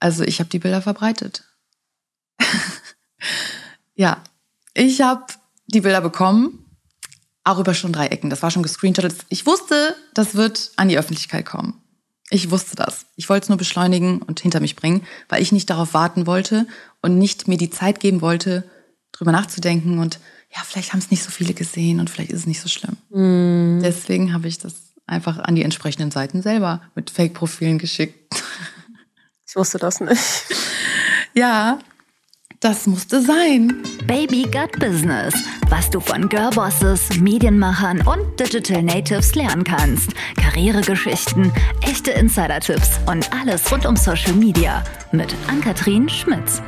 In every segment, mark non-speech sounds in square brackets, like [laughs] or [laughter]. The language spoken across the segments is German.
Also ich habe die Bilder verbreitet. [laughs] ja, ich habe die Bilder bekommen, auch über schon drei Ecken. Das war schon gescreenshottet. Ich wusste, das wird an die Öffentlichkeit kommen. Ich wusste das. Ich wollte es nur beschleunigen und hinter mich bringen, weil ich nicht darauf warten wollte und nicht mir die Zeit geben wollte, drüber nachzudenken und ja, vielleicht haben es nicht so viele gesehen und vielleicht ist es nicht so schlimm. Mm. Deswegen habe ich das einfach an die entsprechenden Seiten selber mit Fake-Profilen geschickt. Ich wusste das nicht. Ja, das musste sein. Baby Gut Business. Was du von Girlbosses, Medienmachern und Digital Natives lernen kannst. Karrieregeschichten, echte Insider-Tipps und alles rund um Social Media. Mit Ann-Kathrin Schmitz.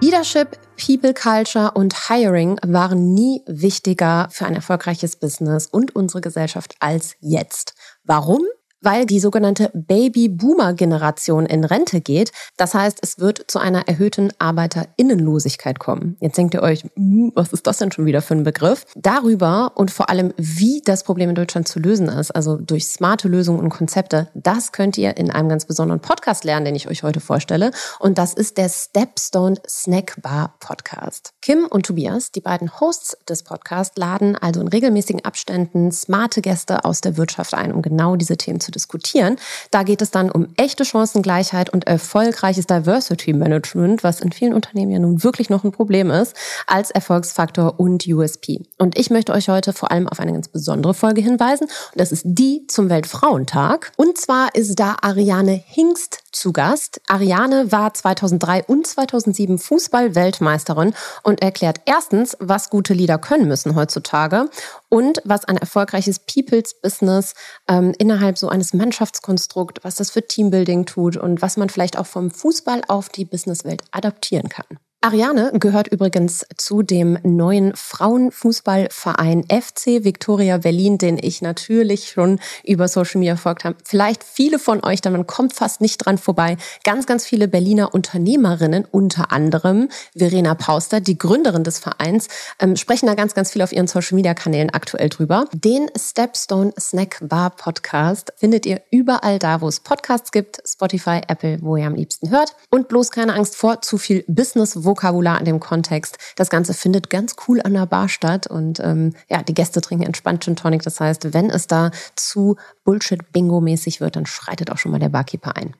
Leadership, People Culture und Hiring waren nie wichtiger für ein erfolgreiches Business und unsere Gesellschaft als jetzt. Warum? Weil die sogenannte Baby-Boomer-Generation in Rente geht. Das heißt, es wird zu einer erhöhten Arbeiterinnenlosigkeit kommen. Jetzt denkt ihr euch, hm, was ist das denn schon wieder für ein Begriff? Darüber und vor allem, wie das Problem in Deutschland zu lösen ist, also durch smarte Lösungen und Konzepte, das könnt ihr in einem ganz besonderen Podcast lernen, den ich euch heute vorstelle. Und das ist der Stepstone Snack Bar Podcast. Kim und Tobias, die beiden Hosts des Podcasts, laden also in regelmäßigen Abständen smarte Gäste aus der Wirtschaft ein, um genau diese Themen zu diskutieren. Da geht es dann um echte Chancengleichheit und erfolgreiches Diversity Management, was in vielen Unternehmen ja nun wirklich noch ein Problem ist, als Erfolgsfaktor und USP. Und ich möchte euch heute vor allem auf eine ganz besondere Folge hinweisen. Und das ist die zum Weltfrauentag. Und zwar ist da Ariane Hingst zu Gast. Ariane war 2003 und 2007 Fußball-Weltmeisterin und erklärt erstens, was gute Lieder können müssen heutzutage und was ein erfolgreiches People's Business ähm, innerhalb so eines Mannschaftskonstrukts, was das für Teambuilding tut und was man vielleicht auch vom Fußball auf die Businesswelt adaptieren kann. Ariane gehört übrigens zu dem neuen Frauenfußballverein FC Victoria Berlin, den ich natürlich schon über Social Media verfolgt habe. Vielleicht viele von euch, denn man kommt fast nicht dran vorbei. Ganz, ganz viele Berliner Unternehmerinnen, unter anderem Verena Pauster, die Gründerin des Vereins, ähm, sprechen da ganz, ganz viel auf ihren Social Media Kanälen aktuell drüber. Den Stepstone Snack Bar Podcast findet ihr überall da, wo es Podcasts gibt, Spotify, Apple, wo ihr am liebsten hört. Und bloß keine Angst vor zu viel Business, wo Vokabular in dem Kontext. Das Ganze findet ganz cool an der Bar statt und ähm, ja, die Gäste trinken entspannt Gin Tonic. Das heißt, wenn es da zu Bullshit-Bingo-mäßig wird, dann schreitet auch schon mal der Barkeeper ein.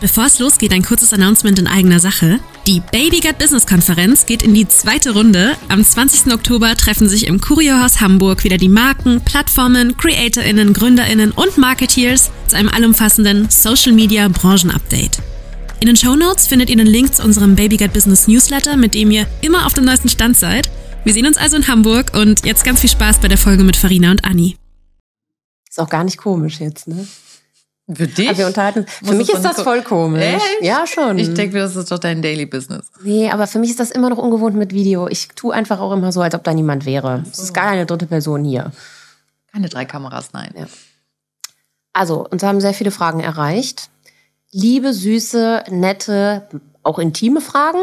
Bevor es losgeht, ein kurzes Announcement in eigener Sache. Die Baby Gut Business Konferenz geht in die zweite Runde. Am 20. Oktober treffen sich im Kurierhaus Hamburg wieder die Marken, Plattformen, CreatorInnen, GründerInnen und Marketeers zu einem allumfassenden Social Media Branchen Update. In den Show Notes findet ihr den Link zu unserem Babygut Business Newsletter, mit dem ihr immer auf dem neuesten Stand seid. Wir sehen uns also in Hamburg und jetzt ganz viel Spaß bei der Folge mit Farina und Anni. Ist auch gar nicht komisch jetzt, ne? Für dich? Aber wir unterhalten. Für mich ist das voll komisch. Echt? Ja, schon. Ich denke, das ist doch dein Daily Business. Nee, aber für mich ist das immer noch ungewohnt mit Video. Ich tue einfach auch immer so, als ob da niemand wäre. Es ist gar eine dritte Person hier. Keine drei Kameras, nein. Ja. Also, uns haben sehr viele Fragen erreicht liebe, süße, nette, auch intime Fragen.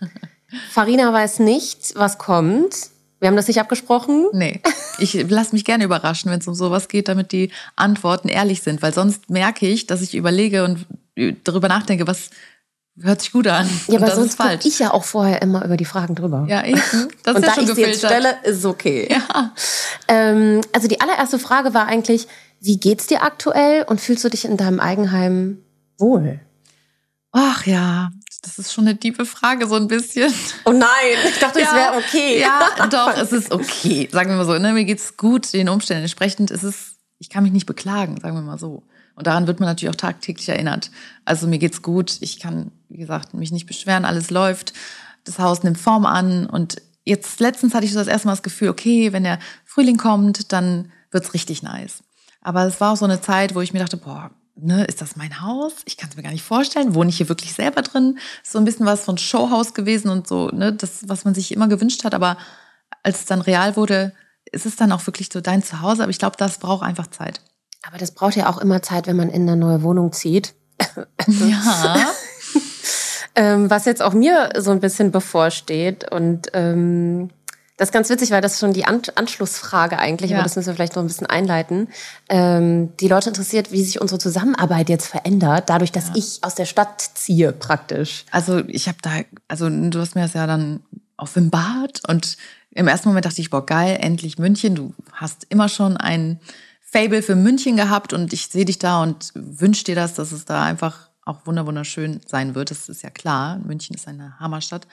[laughs] Farina weiß nicht, was kommt. Wir haben das nicht abgesprochen. Nee. Ich lasse mich gerne überraschen, wenn es um sowas geht, damit die Antworten ehrlich sind, weil sonst merke ich, dass ich überlege und darüber nachdenke, was hört sich gut an. Ja, aber sonst gucke ich ja auch vorher immer über die Fragen drüber. Ja, eben. Das und ja da ich sie jetzt stelle, ist okay. Ja. Ähm, also die allererste Frage war eigentlich, wie geht's dir aktuell und fühlst du dich in deinem Eigenheim wohl? Ach ja, das ist schon eine tiefe Frage, so ein bisschen. Oh nein, ich dachte, ja, es wäre okay. Ja, [laughs] doch, es ist okay. Sagen wir mal so, ne? mir geht's gut, den Umständen entsprechend. Es ist, ich kann mich nicht beklagen, sagen wir mal so. Und daran wird man natürlich auch tagtäglich erinnert. Also mir geht's gut, ich kann, wie gesagt, mich nicht beschweren, alles läuft, das Haus nimmt Form an. Und jetzt letztens hatte ich so das erste Mal das Gefühl, okay, wenn der Frühling kommt, dann wird's richtig nice. Aber es war auch so eine Zeit, wo ich mir dachte, boah, ne, ist das mein Haus? Ich kann es mir gar nicht vorstellen. Wohne ich hier wirklich selber drin? Ist so ein bisschen was von Showhaus gewesen und so, ne, das, was man sich immer gewünscht hat. Aber als es dann real wurde, ist es dann auch wirklich so dein Zuhause. Aber ich glaube, das braucht einfach Zeit. Aber das braucht ja auch immer Zeit, wenn man in eine neue Wohnung zieht. ja. [laughs] ähm, was jetzt auch mir so ein bisschen bevorsteht und ähm, Das ist ganz witzig, weil das ist schon die An Anschlussfrage eigentlich, Ja. aber das müssen wir vielleicht noch ein bisschen einleiten. Ähm, die Leute interessiert, wie sich unsere Zusammenarbeit jetzt verändert, dadurch, dass ich aus der Stadt ziehe praktisch. Also ich habe da, also du hast mir das ja dann auf dem Bad und im ersten Moment dachte ich, boah, geil, endlich München. Du hast immer schon ein Fable für München gehabt und ich sehe dich da und wünsche dir das, dass es da einfach auch wunder wunderschön sein wird. Das ist ja klar. München ist eine Hammerstadt.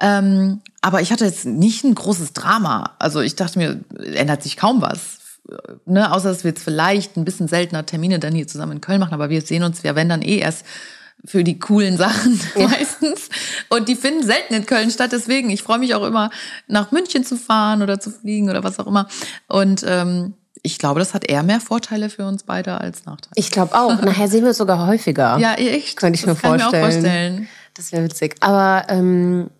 Ähm, aber ich hatte jetzt nicht ein großes Drama. Also ich dachte mir, ändert sich kaum was. Ne, außer dass wir jetzt vielleicht ein bisschen seltener Termine dann hier zusammen in Köln machen, aber wir sehen uns ja, wenn dann eh erst für die coolen Sachen [laughs] meistens. Und die finden selten in Köln statt. Deswegen, ich freue mich auch immer, nach München zu fahren oder zu fliegen oder was auch immer. Und ähm, ich glaube, das hat eher mehr Vorteile für uns beide als Nachteile. Ich glaube auch. [laughs] Nachher sehen wir uns sogar häufiger. Ja, echt. Könnte ich das mir kann vorstellen. Ich mir auch vorstellen. Das wäre witzig. Aber ähm,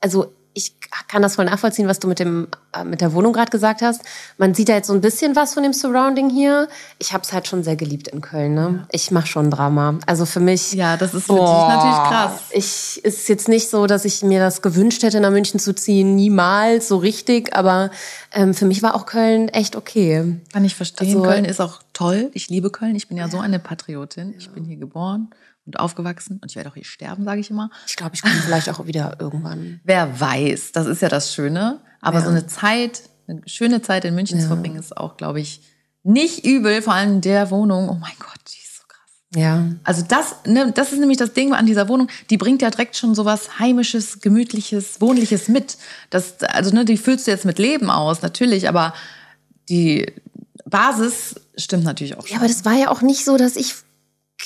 also ich kann das voll nachvollziehen, was du mit dem äh, mit der Wohnung gerade gesagt hast. Man sieht ja jetzt so ein bisschen was von dem Surrounding hier. Ich habe es halt schon sehr geliebt in Köln. Ne? Ich mache schon Drama. Also für mich. Ja, das ist für dich natürlich krass. Ich ist jetzt nicht so, dass ich mir das gewünscht hätte, nach München zu ziehen. Niemals so richtig. Aber ähm, für mich war auch Köln echt okay. Kann ich verstehen. Also- Köln ist auch toll. Ich liebe Köln. Ich bin ja so eine Patriotin. Ich bin hier geboren und aufgewachsen und ich werde auch hier sterben, sage ich immer. Ich glaube, ich komme vielleicht auch wieder irgendwann. [laughs] Wer weiß, das ist ja das Schöne. Aber Ja. so eine Zeit, eine schöne Zeit in München zu verbringen, ist auch, glaube ich, nicht übel. Vor allem in der Wohnung. Oh mein Gott, die ist so krass. Ja. Also das, ne, das ist nämlich das Ding an dieser Wohnung. Die bringt ja direkt schon sowas heimisches, gemütliches, wohnliches mit. Das, also ne, die füllst du jetzt mit Leben aus, natürlich. Aber die Basis stimmt natürlich auch. Ja, aber das war ja auch nicht so, dass ich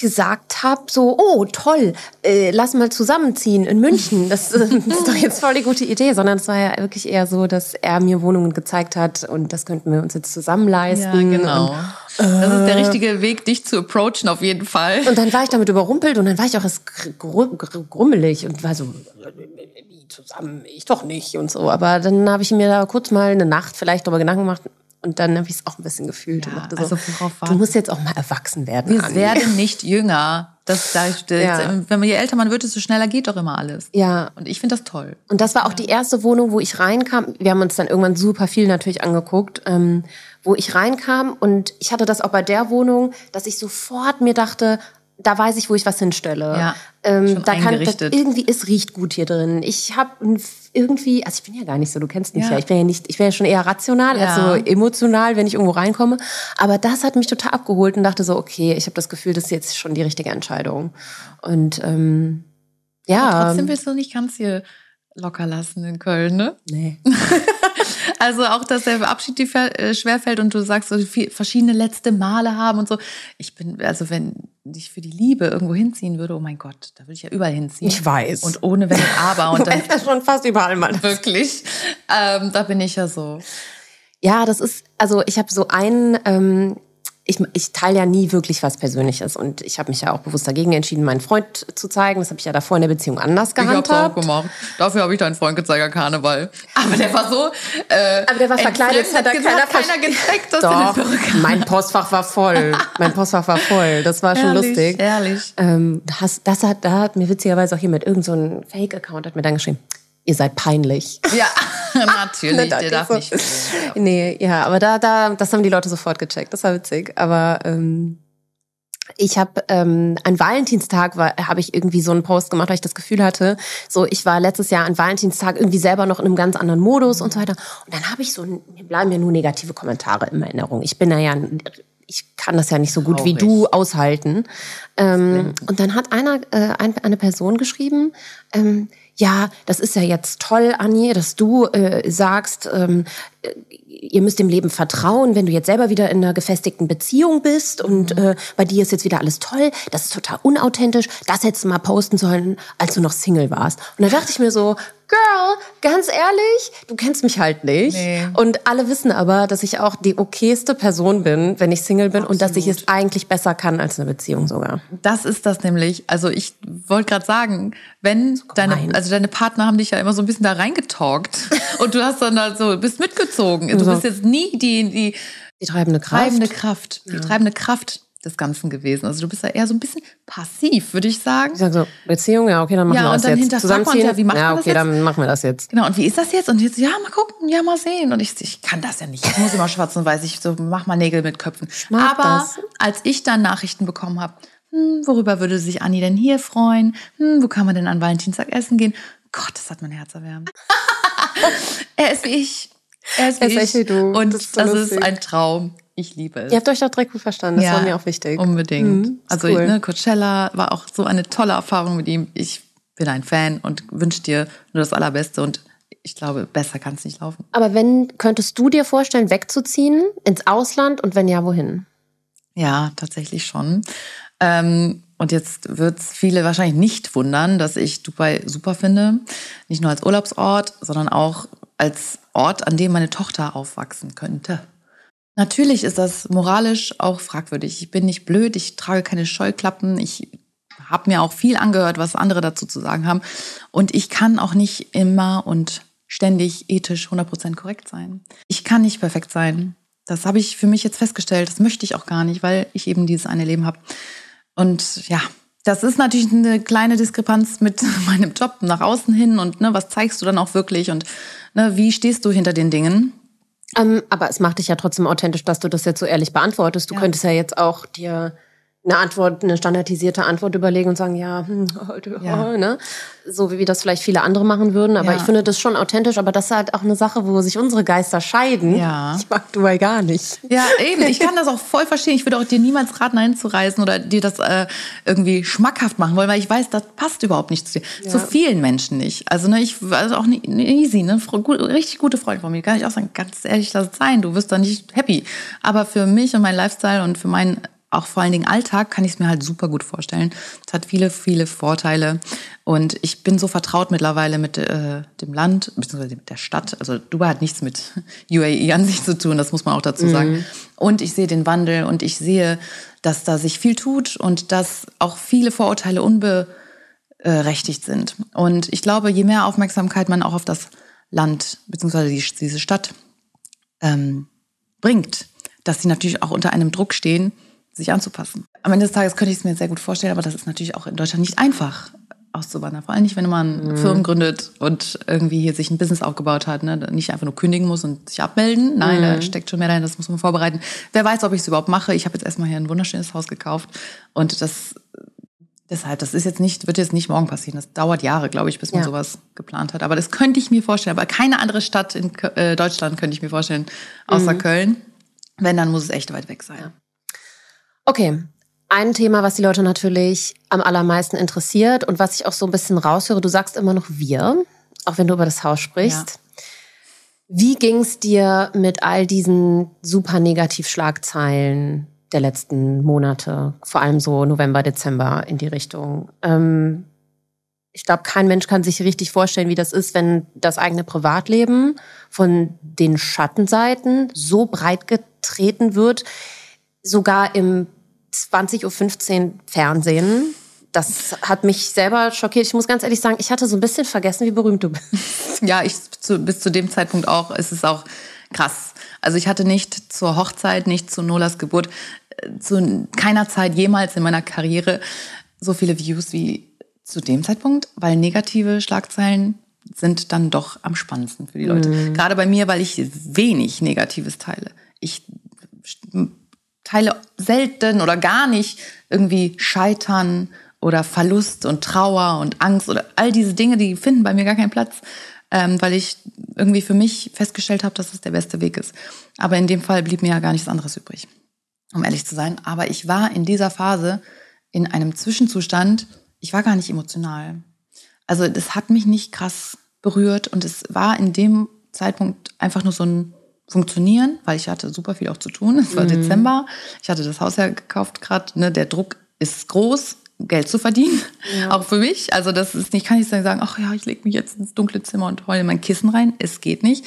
gesagt habe, so, oh, toll, äh, lass mal zusammenziehen in München. Das, äh, ist doch jetzt voll die gute Idee, sondern es war ja wirklich eher so, dass er mir Wohnungen gezeigt hat und das könnten wir uns jetzt zusammen ja, leisten. genau. Und, das ist der richtige Weg, dich zu approachen, auf jeden Fall. und dann war ich damit überrumpelt und dann war ich auch erst gr- gr- gr- grummelig und war so, wie zusammen, ich doch nicht und so. Aber dann habe ich mir da kurz mal eine Nacht vielleicht darüber Gedanken gemacht und dann habe ich es auch ein bisschen gefühlt. Ja, dachte also so, worauf du musst jetzt auch mal erwachsen werden. Wir Anni. werden [laughs] nicht jünger. Das, da, Ja. Wenn man je älter man wird, desto schneller geht doch immer alles. Ja, Und ich finde das toll. Und das war auch die erste Wohnung, wo ich reinkam. Wir haben uns dann irgendwann super viel natürlich angeguckt, ähm, wo ich reinkam. Und ich hatte das auch bei der Wohnung, dass ich sofort mir dachte, da weiß ich, wo ich was hinstelle. Ja, ähm, da kann das, irgendwie es riecht gut hier drin. Ich habe irgendwie, also ich bin ja gar nicht so, du kennst mich ja, Ja. ich bin ja nicht, ich wäre ja schon eher rational Ja. als so emotional, wenn ich irgendwo reinkomme. Aber das hat mich total abgeholt und dachte so, okay, ich habe das Gefühl, das ist jetzt schon die richtige Entscheidung. Und ähm, ja, Trotzdem willst du nicht ganz hier locker lassen in Köln, ne? nee. [laughs] Also auch, dass der Abschied dir äh, schwerfällt und du sagst, so verschiedene letzte Male haben und so. Ich bin, also wenn ich für die Liebe irgendwo hinziehen würde, oh mein Gott, da würde ich ja überall hinziehen. Ich weiß. Und ohne Wenn und Aber und dann ist ja schon fast überall mal. wirklich, ähm, da bin ich ja so. Ja, das ist, also ich habe so einen, ähm, ich, ich teile ja nie wirklich was Persönliches und ich habe mich ja auch bewusst dagegen entschieden, meinen Freund zu zeigen. Das habe ich ja davor in der Beziehung anders Ich hab's auch gehandhabt. gemacht. Dafür habe ich deinen Freund gezeigt Karneval. Aber der war so. Äh, Aber der war verkleidet, hat da entfremdet keiner, gesagt, keiner gecheckt, dass Doch, hat. mein Postfach war voll. Mein Postfach war voll. Das war schon Ehrlich, lustig. Ehrlich. Ähm, das, das hat, da hat mir witzigerweise auch jemand irgend so ein Fake-Account hat mir dann geschrieben, ihr seid peinlich. Ja, [laughs] [laughs] natürlich. Da Der darf so. nicht. Nee, ja, aber da, da, das haben die Leute sofort gecheckt. Das war witzig. Aber ähm, ich habe ähm, an Valentinstag habe ich irgendwie so einen Post gemacht, weil ich das Gefühl hatte, so ich war letztes Jahr an Valentinstag irgendwie selber noch in einem ganz anderen Modus und so weiter. Und dann habe ich so, mir bleiben mir nur negative Kommentare in Erinnerung. Ich bin da ja, ich kann das ja nicht so gut wie Traurig. du aushalten. Ähm, und dann hat einer, äh, ein, eine Person geschrieben, ähm, ja, das ist ja jetzt toll, Anni, dass du äh, sagst, ähm, äh, ihr müsst dem Leben vertrauen, wenn du jetzt selber wieder in einer gefestigten Beziehung bist und äh, bei dir ist jetzt wieder alles toll, das ist total unauthentisch, das hättest du mal posten sollen, als du noch Single warst. Und da dachte ich mir so, Girl, ganz ehrlich, du kennst mich halt nicht. Nee. Und alle wissen aber, dass ich auch die okayste Person bin, wenn ich Single bin und dass ich es eigentlich besser kann als eine Beziehung sogar. Das ist das nämlich. Also ich wollte gerade sagen, wenn deine, also deine Partner haben dich ja immer so ein bisschen da reingetalkt [laughs] und du hast dann da so bist mitgezogen. Du So. bist jetzt nie die die Die treibende Kraft. treibende Kraft, die treibende Kraft des Ganzen gewesen. Also du bist ja eher so ein bisschen passiv, würde ich sagen. Ich sag so, Beziehung, ja, okay, dann machen Ja, wir und das dann jetzt. hinterfragt man ja, wie macht ja, man das okay, jetzt? dann machen wir das jetzt. Genau, und wie ist das jetzt? Und jetzt, ja, mal gucken, ja, mal sehen. Und ich, ich kann das ja nicht. Ich muss immer schwarz und weiß. Ich so, mach mal Nägel mit Köpfen. Aber das. als ich dann Nachrichten bekommen habe, hm, worüber würde sich Anni denn hier freuen? Hm, wo kann man denn an Valentinstag essen gehen? Gott, das hat mein Herz erwärmt. [laughs] er ist wie ich. Er ist Er ist echt wie du. Und Das das, ist so ist lustig. ein Traum. Ich liebe es. Ihr habt euch doch direkt gut verstanden, das war mir auch wichtig. Unbedingt. Mhm, ist also cool. ne, Coachella war auch so eine tolle Erfahrung mit ihm. Ich bin ein Fan und wünsche dir nur das Allerbeste und ich glaube, besser kann es nicht laufen. Aber wenn, könntest du dir vorstellen, wegzuziehen ins Ausland und wenn ja, wohin? Ja, tatsächlich schon. Ähm, und jetzt wird es viele wahrscheinlich nicht wundern, dass ich Dubai super finde. Nicht nur als Urlaubsort, sondern auch als Ort, an dem meine Tochter aufwachsen könnte. Natürlich ist das moralisch auch fragwürdig. Ich bin nicht blöd, ich trage keine Scheuklappen, ich habe mir auch viel angehört, was andere dazu zu sagen haben. Und ich kann auch nicht immer und ständig ethisch 100% korrekt sein. Ich kann nicht perfekt sein. Das habe ich für mich jetzt festgestellt. Das möchte ich auch gar nicht, weil ich eben dieses eine Leben habe. Und ja, das ist natürlich eine kleine Diskrepanz mit [laughs] meinem Job nach außen hin und ne, was zeigst du dann auch wirklich und ne, wie stehst du hinter den Dingen? Ähm, aber es macht dich ja trotzdem authentisch, dass du das jetzt so ehrlich beantwortest. Du Ja. könntest ja jetzt auch dir eine Antwort, eine standardisierte Antwort überlegen und sagen, ja, hm, [laughs] heute, Ja. oh, ne? So wie das vielleicht viele andere machen würden. Aber Ja. ich finde das schon authentisch. Aber das ist halt auch eine Sache, wo sich unsere Geister scheiden. Ja. [laughs] Ich mag Dubai gar nicht. Ja, eben. Ich kann das auch voll verstehen. Ich würde auch dir niemals raten, einzureisen oder dir das äh, irgendwie schmackhaft machen wollen, weil ich weiß, das passt überhaupt nicht zu dir. Zu vielen Menschen nicht. Also ne, ich also auch nicht easy, ne, gut, richtig gute Freund von mir. Kann ich auch sagen, ganz ehrlich, lass es sein. Du wirst da nicht happy. Aber für mich und meinen Lifestyle und für meinen auch vor allen Dingen Alltag kann ich es mir halt super gut vorstellen. Es hat viele, viele Vorteile. Und ich bin so vertraut mittlerweile mit äh, dem Land, beziehungsweise mit der Stadt. Also Dubai hat nichts mit [laughs] UAE an sich zu tun, das muss man auch dazu sagen. Und ich sehe den Wandel und ich sehe, dass da sich viel tut und dass auch viele Vorurteile unberechtigt sind. Und ich glaube, je mehr Aufmerksamkeit man auch auf das Land, beziehungsweise die, diese Stadt ähm, bringt, dass sie natürlich auch unter einem Druck stehen, sich anzupassen. Am Ende des Tages könnte ich es mir sehr gut vorstellen, aber das ist natürlich auch in Deutschland nicht einfach auszuwandern. Vor allem nicht, wenn man Firmen gründet und irgendwie hier sich ein Business aufgebaut hat. Ne? Nicht einfach nur kündigen muss und sich abmelden. Nein, da steckt schon mehr dahin, das muss man vorbereiten. Wer weiß, ob ich es überhaupt mache. Ich habe jetzt erstmal hier ein wunderschönes Haus gekauft und das Deshalb, das ist jetzt nicht, wird jetzt nicht morgen passieren. Das dauert Jahre, glaube ich, bis man Ja. sowas geplant hat. Aber das könnte ich mir vorstellen. Aber keine andere Stadt in äh, Deutschland könnte ich mir vorstellen, außer Köln. Wenn, dann muss es echt weit weg sein. Okay. Ein Thema, was die Leute natürlich am allermeisten interessiert und was ich auch so ein bisschen raushöre, du sagst immer noch wir, auch wenn du über das Haus sprichst. Wie ging es dir mit all diesen super Negativschlagzeilen der letzten Monate, vor allem so November, Dezember in die Richtung? Ähm, ich glaube, kein Mensch kann sich richtig vorstellen, wie das ist, wenn das eigene Privatleben von den Schattenseiten so breit getreten wird, sogar im 20.15 Uhr Fernsehen. Das hat mich selber schockiert. Ich muss ganz ehrlich sagen, ich hatte so ein bisschen vergessen, wie berühmt du bist. [laughs] Ja, ich zu, bis zu dem Zeitpunkt auch. Es ist auch krass. Also ich hatte nicht zur Hochzeit, nicht zu Nolas Geburt, äh, zu keiner Zeit jemals in meiner Karriere so viele Views wie zu dem Zeitpunkt, weil negative Schlagzeilen sind dann doch am spannendsten für die Leute. Gerade bei mir, weil ich wenig Negatives teile. Ich teile selten oder gar nicht irgendwie Scheitern oder Verlust und Trauer und Angst oder all diese Dinge, die finden bei mir gar keinen Platz, ähm, weil ich irgendwie für mich festgestellt habe, dass es der beste Weg ist. Aber in dem Fall blieb mir ja gar nichts anderes übrig, um ehrlich zu sein. Aber ich war in dieser Phase in einem Zwischenzustand, ich war gar nicht emotional. Also das hat mich nicht krass berührt und es war in dem Zeitpunkt einfach nur so ein Funktionieren, weil ich hatte super viel auch zu tun. Es war Dezember, ich hatte das Haus ja gekauft gerade. Ne? Der Druck ist groß, Geld zu verdienen, auch für mich. Also das ist nicht, kann ich sagen, ach ja, ich lege mich jetzt ins dunkle Zimmer und heule mein Kissen rein. Es geht nicht.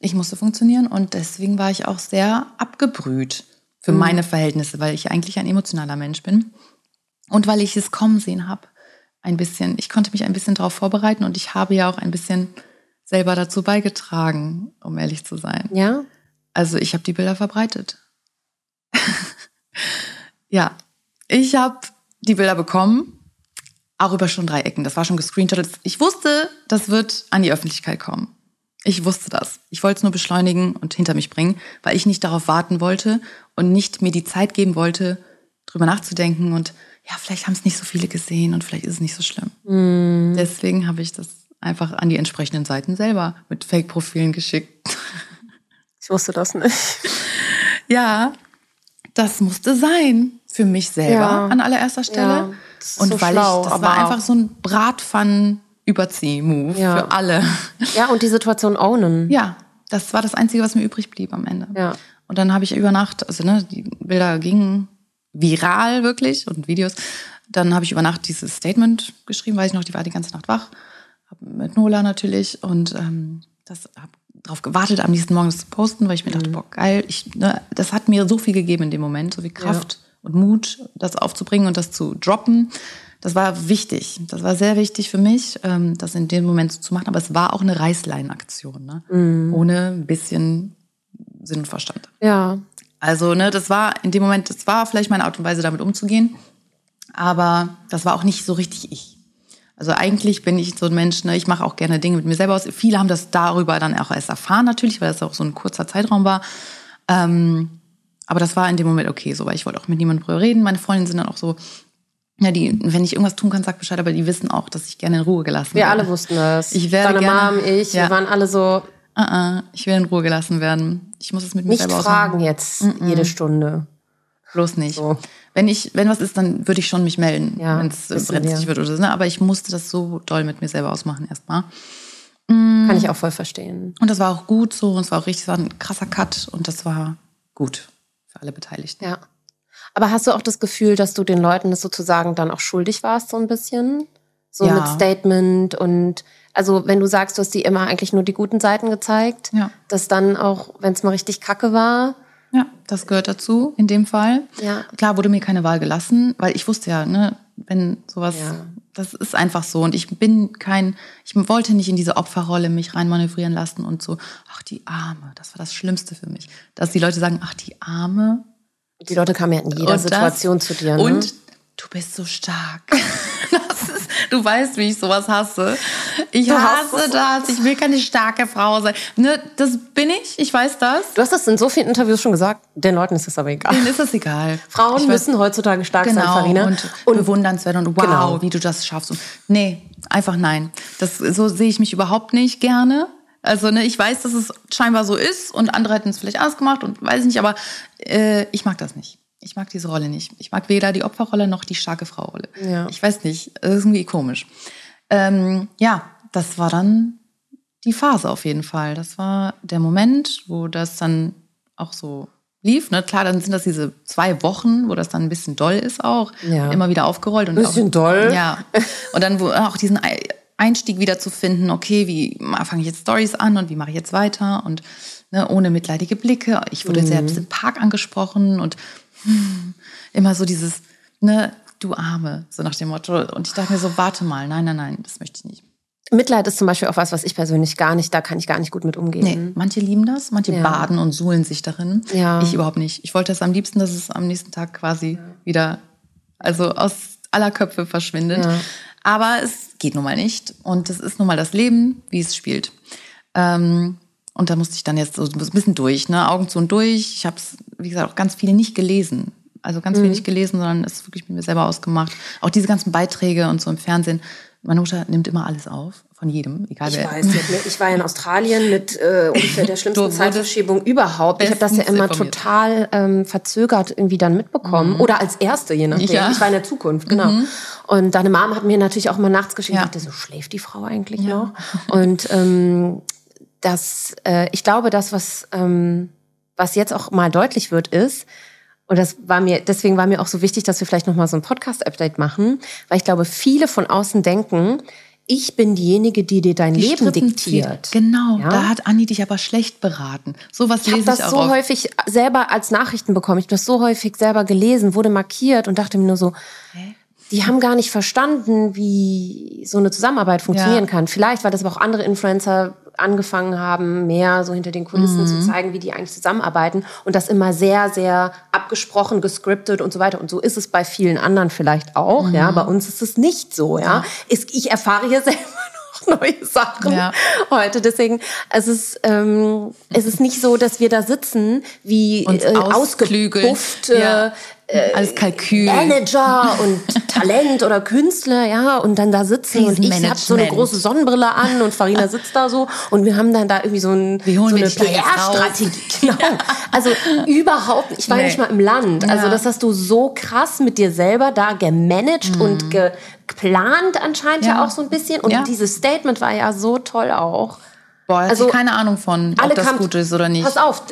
Ich musste funktionieren und deswegen war ich auch sehr abgebrüht für meine Verhältnisse, weil ich eigentlich ein emotionaler Mensch bin und weil ich es kommen sehen habe. Ein bisschen. Ich konnte mich ein bisschen darauf vorbereiten und ich habe ja auch ein bisschen selber dazu beigetragen, um ehrlich zu sein. Ja? Also ich habe die Bilder verbreitet. [laughs] Ja, ich habe die Bilder bekommen, auch über schon drei Ecken. Das war schon gescreenshottet. Ich wusste, das wird an die Öffentlichkeit kommen. Ich wusste das. Ich wollte es nur beschleunigen und hinter mich bringen, weil ich nicht darauf warten wollte und nicht mir die Zeit geben wollte, drüber nachzudenken und ja, vielleicht haben es nicht so viele gesehen und vielleicht ist es nicht so schlimm. Mm. Deswegen habe ich das einfach an die entsprechenden Seiten selber mit Fake-Profilen geschickt. Ich wusste das nicht. Ja, das musste sein für mich selber ja. an allererster Stelle. Ja, und so weil schlau, ich, das war einfach so ein Bratpfannen-Überzieh-Move ja. für alle. Ja, und die Situation ownen. Ja, das war das Einzige, was mir übrig blieb am Ende. Ja. Und dann habe ich über Nacht, also ne, die Bilder gingen viral wirklich und Videos. Dann habe ich über Nacht dieses Statement geschrieben, weiß ich noch, die war die ganze Nacht wach. Mit Nola natürlich und ähm, das habe darauf gewartet, am nächsten Morgen das zu posten, weil ich mir dachte, mhm. boah, geil, ich, ne, das hat mir so viel gegeben in dem Moment, so viel Kraft ja. und Mut, das aufzubringen und das zu droppen. Das war wichtig. Das war sehr wichtig für mich, ähm, das in dem Moment so zu machen. Aber es war auch eine Reißleinenaktion, ne? Mhm. ohne ein bisschen Sinn und Verstand. Ja. Also, ne, das war in dem Moment, das war vielleicht meine Art und Weise, damit umzugehen. Aber das war auch nicht so richtig ich. Also eigentlich bin ich so ein Mensch, ne, ich mache auch gerne Dinge mit mir selber aus. Viele haben das darüber dann auch erst erfahren natürlich, weil das auch so ein kurzer Zeitraum war. Ähm, aber das war in dem Moment okay, so, weil ich wollte auch mit niemandem drüber reden. Meine Freundinnen sind dann auch so, ja, die, wenn ich irgendwas tun kann, sag Bescheid, aber die wissen auch, dass ich gerne in Ruhe gelassen werde. Wir alle wussten das. Ich werde Deine gerne, Mom, ich, ja. wir waren alle so. Uh -uh, ich will in Ruhe gelassen werden. Ich muss es mit mir nicht selber Nicht fragen jetzt mm jede Stunde. Bloß nicht. So. Wenn ich, wenn was ist, dann würde ich schon mich melden, ja, wenn es brenzlig wird oder so. Ne? Aber ich musste das so doll mit mir selber ausmachen erstmal. Mm. Kann ich auch voll verstehen. Und das war auch gut so und es war auch richtig, es war ein krasser Cut und das war gut für alle Beteiligten. Ja. Aber hast du auch das Gefühl, dass du den Leuten das sozusagen dann auch schuldig warst, so ein bisschen? So ja. mit Statement und also wenn du sagst, du hast die immer eigentlich nur die guten Seiten gezeigt, ja. dass dann auch, wenn es mal richtig kacke war. Ja, das gehört dazu in dem Fall. Ja. Klar wurde mir keine Wahl gelassen, weil ich wusste ja, ne, wenn sowas, ja. das ist einfach so. Und ich bin kein, ich wollte nicht in diese Opferrolle mich reinmanövrieren lassen und so, ach die Arme, das war das Schlimmste für mich. Dass die Leute sagen, ach die Arme. Die Leute kamen ja in jeder und Situation das, zu dir. Ne? Und du bist so stark. [laughs] Ist, du weißt, wie ich sowas hasse. Ich du hasse das. Ich will keine starke Frau sein. Ne, das bin ich. Ich weiß das. Du hast das in so vielen Interviews schon gesagt. Den Leuten ist das aber egal. Denen ist das egal. Frauen ich müssen weiß, heutzutage stark genau, sein, Farina. Und, und bewundernswert und wow, genau. wie du das schaffst. Und, nee, einfach nein. Das, so sehe ich mich überhaupt nicht gerne. Also ne, ich weiß, dass es scheinbar so ist und andere hätten es vielleicht anders gemacht und weiß ich nicht, aber äh, ich mag das nicht. Ich mag diese Rolle nicht. Ich mag weder die Opferrolle noch die starke Frau-Rolle. Ja. Ich weiß nicht, das ist irgendwie komisch. Ähm, ja, das war dann die Phase auf jeden Fall. Das war der Moment, wo das dann auch so lief. Ne? Klar, dann sind das diese zwei Wochen, wo das dann ein bisschen doll ist auch. Ja. Immer wieder aufgerollt. Und ein bisschen auch, doll? Ja. Und dann wo auch diesen Einstieg wieder zu finden, okay, wie fange ich jetzt Stories an und wie mache ich jetzt weiter und ne, ohne mitleidige Blicke. Ich wurde mhm. selbst im Park angesprochen und hm, immer so dieses, ne, du Arme, so nach dem Motto. Und ich dachte mir so, warte mal, nein, nein, nein, das möchte ich nicht. Mitleid ist zum Beispiel auch was, was ich persönlich gar nicht, da kann ich gar nicht gut mit umgehen. Nee, manche lieben das, manche ja. baden und suhlen sich darin. Ja. Ich überhaupt nicht. Ich wollte das am liebsten, dass es am nächsten Tag quasi ja. wieder, also aus aller Köpfe verschwindet. Aber es geht nun mal nicht. Und es ist nun mal das Leben, wie es spielt. Ähm, und da musste ich dann jetzt so ein bisschen durch, ne? Augen zu und durch. Ich habe es, wie gesagt, auch ganz viele nicht gelesen. Also ganz mhm. viel nicht gelesen, sondern es wirklich mit mir selber ausgemacht. Auch diese ganzen Beiträge und so im Fernsehen. Meine Mutter nimmt immer alles auf, von jedem, egal ich wer. Weiß, ich war in Australien mit äh, ungefähr der [laughs] schlimmsten Zeitverschiebung überhaupt. Ich habe das ja immer total ähm, verzögert irgendwie dann mitbekommen. Mhm. Oder als Erste, je nachdem. Ja. Ich war in der Zukunft, genau. Mhm. Und deine Mom hat mir natürlich auch mal nachts geschickt. Ja. Ich dachte, so schläft die Frau eigentlich ja. noch? Und ähm, dass äh, ich glaube, das, was, ähm, was jetzt auch mal deutlich wird, ist, und das war mir, deswegen war mir auch so wichtig, dass wir vielleicht nochmal so ein Podcast-Update machen, weil ich glaube, viele von außen denken, ich bin diejenige, die dir dein die Leben diktiert. Genau, ja? da hat Anni dich aber schlecht beraten. Sowas ich lese ich Ich habe das so häufig selber als Nachrichten bekommen. Ich habe das so häufig selber gelesen, wurde markiert und dachte mir nur so, Hä? die haben gar nicht verstanden, wie so eine Zusammenarbeit funktionieren ja. kann. Vielleicht, weil das aber auch andere Influencer angefangen haben, mehr so hinter den Kulissen zu zeigen, wie die eigentlich zusammenarbeiten und das immer sehr, sehr abgesprochen, gescriptet und so weiter. Und so ist es bei vielen anderen vielleicht auch. Ja, bei uns ist es nicht so. Ja, ist, ich erfahre hier [laughs] selber noch neue Sachen Ja. heute. Deswegen, es ist, ähm, es ist nicht so, dass wir da sitzen wie Uns äh, ausklügeln. ausgepuffte Ja. Alles Kalkül. Manager [laughs] und Talent oder Künstler, ja, und dann da sitzen und ich habe so eine große Sonnenbrille an und Farina [laughs] sitzt da so und wir haben dann da irgendwie so, ein, so eine PR-Strategie. [laughs] Genau. Also überhaupt, ich war Nee. nicht mal im Land. Also das hast du so krass mit dir selber da gemanagt und ge geplant anscheinend ja. Mhm. Ja. auch so ein bisschen. Und Ja. dieses Statement war ja so toll auch. Boah, also keine Ahnung von, ob das kamen- gut ist oder nicht. Pass auf,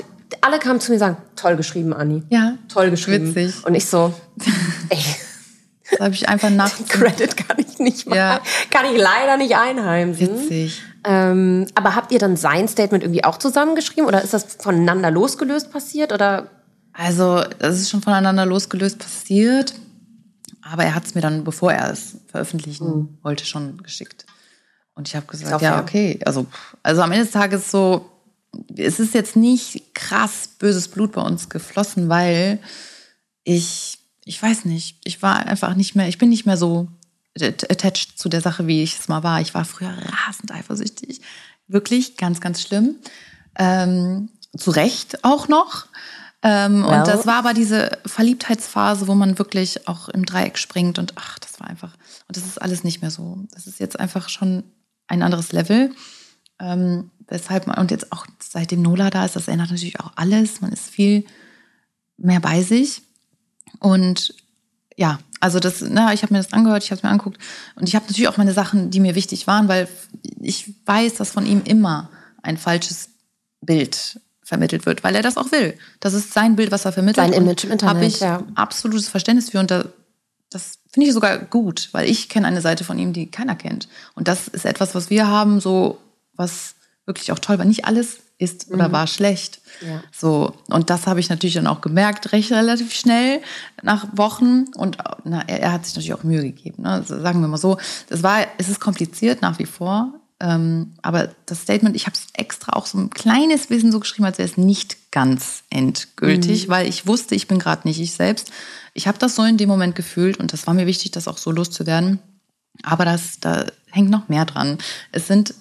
alle kamen zu mir und sagen, toll geschrieben, Anni. Ja, Toll geschrieben. witzig. Und ich so, [laughs] ey, Das habe ich einfach [laughs] nach Credit kann ich nicht mal, Ja. kann ich leider nicht einheimsen. witzig. Ähm, aber habt ihr dann sein Statement irgendwie auch zusammengeschrieben oder ist das voneinander losgelöst passiert oder? Also, das ist schon voneinander losgelöst passiert. Aber er hat es mir dann, bevor er es veröffentlichen wollte, schon geschickt. Und ich habe gesagt, ja, fair. okay. Also, also am Ende des Tages so, es ist jetzt nicht krass böses Blut bei uns geflossen, weil ich, ich weiß nicht, ich war einfach nicht mehr, ich bin nicht mehr so attached zu der Sache, wie ich es mal war. Ich war früher rasend eifersüchtig. Wirklich ganz, ganz schlimm. Ähm, zu Recht auch noch. Ähm, Well. Und das war aber diese Verliebtheitsphase, wo man wirklich auch im Dreieck springt und ach, das war einfach. Und das ist alles nicht mehr so. Das ist jetzt einfach schon ein anderes Level. Ähm, weshalb man, und jetzt auch seitdem Nola da ist, das ändert natürlich auch alles. Man ist viel mehr bei sich. Und ja, also das, na, ich habe mir das angehört, ich habe es mir angeguckt und ich habe natürlich auch meine Sachen, die mir wichtig waren, weil ich weiß, dass von ihm immer ein falsches Bild vermittelt wird, weil er das auch will. Das ist sein Bild, was er vermittelt. Sein Image im Internet, Habe ich ja. absolutes Verständnis für und da, das finde ich sogar gut, weil ich kenne eine Seite von ihm, die keiner kennt. Und das ist etwas, was wir haben, so was wirklich auch toll war. Nicht alles ist oder war schlecht. Ja. So, und das habe ich natürlich dann auch gemerkt, recht relativ schnell, nach Wochen. Und na, er, er hat sich natürlich auch Mühe gegeben. Ne? Also, sagen wir mal so. Das war, es ist kompliziert nach wie vor. Ähm, aber das Statement, ich habe es extra auch so ein kleines bisschen so geschrieben, als wäre es nicht ganz endgültig, weil ich wusste, ich bin gerade nicht ich selbst. Ich habe das so in dem Moment gefühlt und das war mir wichtig, das auch so loszuwerden. Aber das, da hängt noch mehr dran. Es sind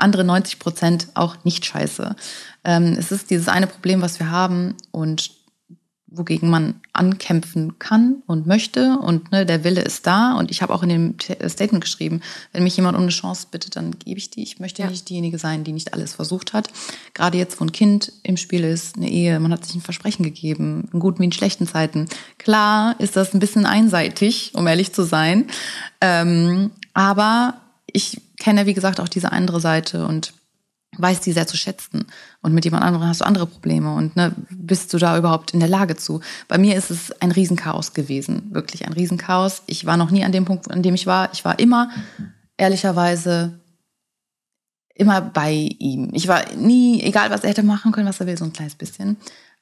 andere 90 Prozent auch nicht scheiße. Ähm, es ist dieses eine Problem, was wir haben und wogegen man ankämpfen kann und möchte und ne, der Wille ist da und ich habe auch in dem äh, Statement geschrieben, wenn mich jemand um eine Chance bittet, dann gebe ich die. Ich möchte Ja. nicht diejenige sein, die nicht alles versucht hat. Gerade jetzt, wo ein Kind im Spiel ist, eine Ehe, man hat sich ein Versprechen gegeben, in guten wie in schlechten Zeiten. Klar ist das ein bisschen einseitig, um ehrlich zu sein, ähm, aber ich kenne, wie gesagt, auch diese andere Seite und weiß die sehr zu schätzen. Und mit jemand anderem hast du andere Probleme. Und ne, bist du da überhaupt in der Lage zu? Bei mir ist es ein Riesenchaos gewesen. Wirklich ein Riesenchaos. Ich war noch nie an dem Punkt, an dem ich war. Ich war immer, ehrlicherweise, immer bei ihm. Ich war nie, egal was er hätte machen können, was er will, so ein kleines bisschen.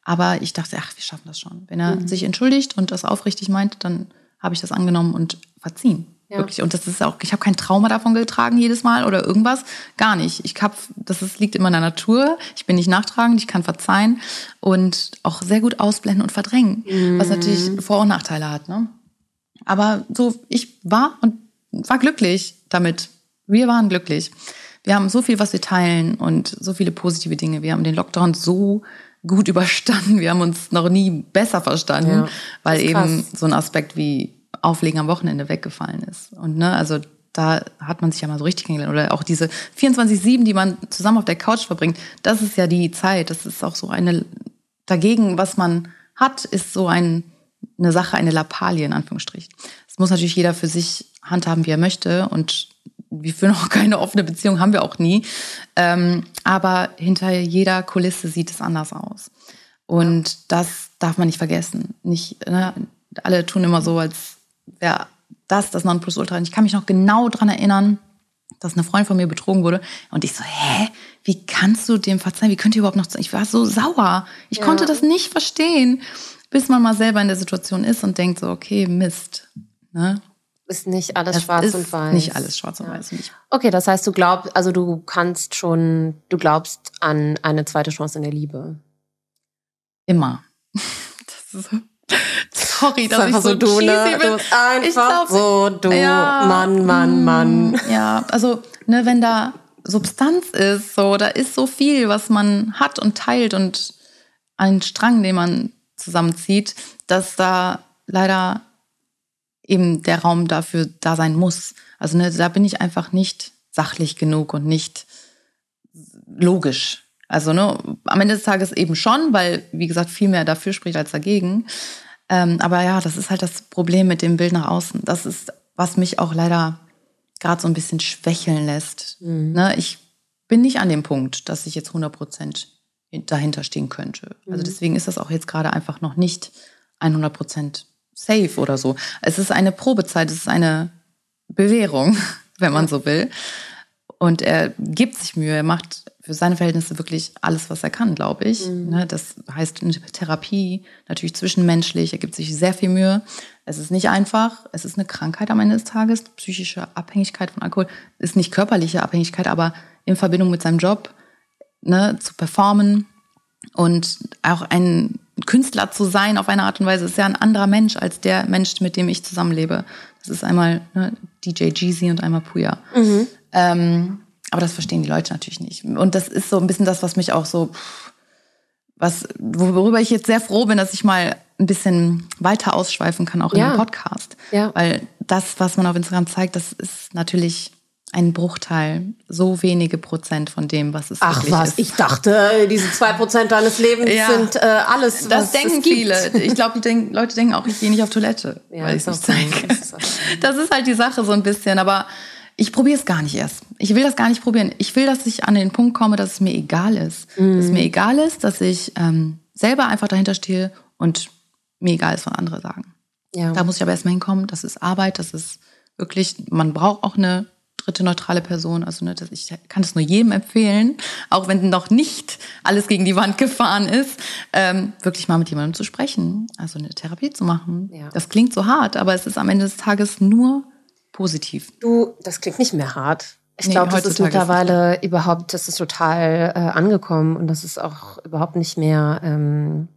Aber ich dachte, ach, wir schaffen das schon. Wenn er sich entschuldigt und das aufrichtig meint, dann habe ich das angenommen und verziehen. Ja. Wirklich. Und das ist auch, ich habe kein Trauma davon getragen jedes Mal oder irgendwas. Gar nicht. Ich hab, das ist, liegt immer in der Natur. Ich bin nicht nachtragend, ich kann verzeihen und auch sehr gut ausblenden und verdrängen. Was natürlich Vor- und Nachteile hat. Ne? Aber so, ich war und war glücklich damit. Wir waren glücklich. Wir haben so viel, was wir teilen und so viele positive Dinge. Wir haben den Lockdown so gut [laughs] überstanden. Wir haben uns noch nie besser verstanden, Ja, weil eben so ein Aspekt wie Auflegen am Wochenende weggefallen ist. Und ne, also da hat man sich ja mal so richtig kennengelernt. Oder auch diese 24-7, die man zusammen auf der Couch verbringt, das ist ja die Zeit. Das ist auch so eine, dagegen, was man hat, ist so ein, eine Sache, eine Lappalie in Anführungsstrichen. Das muss natürlich jeder für sich handhaben, wie er möchte. Und wir führen auch [laughs] keine offene Beziehung, haben wir auch nie. Ähm, aber hinter jeder Kulisse sieht es anders aus. Und das darf man nicht vergessen. Nicht, ne, alle tun immer so, als wäre das das Nonplusultra. Und ich kann mich noch genau dran erinnern, dass eine Freundin von mir betrogen wurde. Und ich so, hä? Wie kannst du dem verzeihen? Wie könnt ihr überhaupt noch... Ich war so sauer. Ich Ja. konnte das nicht verstehen, bis man mal selber in der Situation ist und denkt so, okay, Mist. Ne? Ist nicht alles Es schwarz und weiß. Nicht alles schwarz und weiß. Und ich, Okay, das heißt, du glaubst, also du kannst schon, du glaubst an eine zweite Chance in der Liebe. immer. [laughs] Das ist so, sorry, dass Das ist ich so, so du, ne? bin. Du bist einfach Ich glaub, so du. Ja, Mann, Mann, Mann. mm, Ja, also, ne, wenn da Substanz ist, so, da ist so viel, was man hat und teilt und einen Strang, den man zusammenzieht, dass da leider eben der Raum dafür da sein muss. Also ne, da bin ich einfach nicht sachlich genug und nicht logisch. Also ne, am Ende des Tages eben schon, weil, wie gesagt, viel mehr dafür spricht als dagegen. Ähm, aber ja, das ist halt das Problem mit dem Bild nach außen. Das ist, was mich auch leider gerade so ein bisschen schwächeln lässt. Ne, ich bin nicht an dem Punkt, dass ich jetzt 100 Prozent dahinter stehen könnte. Also deswegen ist das auch jetzt gerade einfach noch nicht 100 Prozent safe oder so. Es ist eine Probezeit, es ist eine Bewährung, [laughs] wenn man so will. Und er gibt sich Mühe, er macht für seine Verhältnisse wirklich alles, was er kann, glaube ich. Ne, Das heißt eine Therapie, natürlich zwischenmenschlich, er gibt sich sehr viel Mühe. Es ist nicht einfach, es ist eine Krankheit am Ende des Tages, psychische Abhängigkeit von Alkohol, ist nicht körperliche Abhängigkeit, aber in Verbindung mit seinem Job ne, zu performen und auch ein Künstler zu sein auf eine Art und Weise, ist ja ein anderer Mensch als der Mensch, mit dem ich zusammenlebe. Das ist einmal ne, DJ Jeezy und einmal Puya. Ähm, aber das verstehen die Leute natürlich nicht. Und das ist so ein bisschen das, was mich auch so, was, worüber ich jetzt sehr froh bin, dass ich mal ein bisschen weiter ausschweifen kann, auch in Ja. dem Podcast. Ja. Weil das, was man auf Instagram zeigt, das ist natürlich ein Bruchteil, so wenige Prozent von dem, was es Ach was, ist. ich dachte, diese zwei Prozent deines Lebens Ja. sind äh, alles, Das was denken es gibt. viele. Ich glaube, die denk, Leute denken auch, ich gehe nicht auf Toilette, Ja, weil ich es nicht zeige. Das ist halt die Sache so ein bisschen, aber ich probiere es gar nicht erst. Ich will das gar nicht probieren. Ich will, dass ich an den Punkt komme, dass es mir egal ist. Dass Mhm. es mir egal ist, dass ich ähm, selber einfach dahinter stehe und mir egal ist, was andere sagen. Ja. Da muss ich aber erstmal hinkommen. Das ist Arbeit, das ist wirklich, man braucht auch eine dritte neutrale Person. Also ne, das, ich kann das nur jedem empfehlen, auch wenn noch nicht alles gegen die Wand gefahren ist, ähm, wirklich mal mit jemandem zu sprechen, also eine Therapie zu machen. Ja. Das klingt so hart, aber es ist am Ende des Tages nur positiv. Du, das klingt nicht mehr hart. Ich Nee, glaube, das ist heutzutage ist mittlerweile überhaupt, das ist total äh, angekommen und das ist auch überhaupt nicht mehr ähm,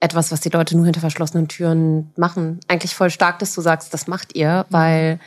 etwas, was die Leute nur hinter verschlossenen Türen machen. Eigentlich voll stark, dass du sagst, das macht ihr, weil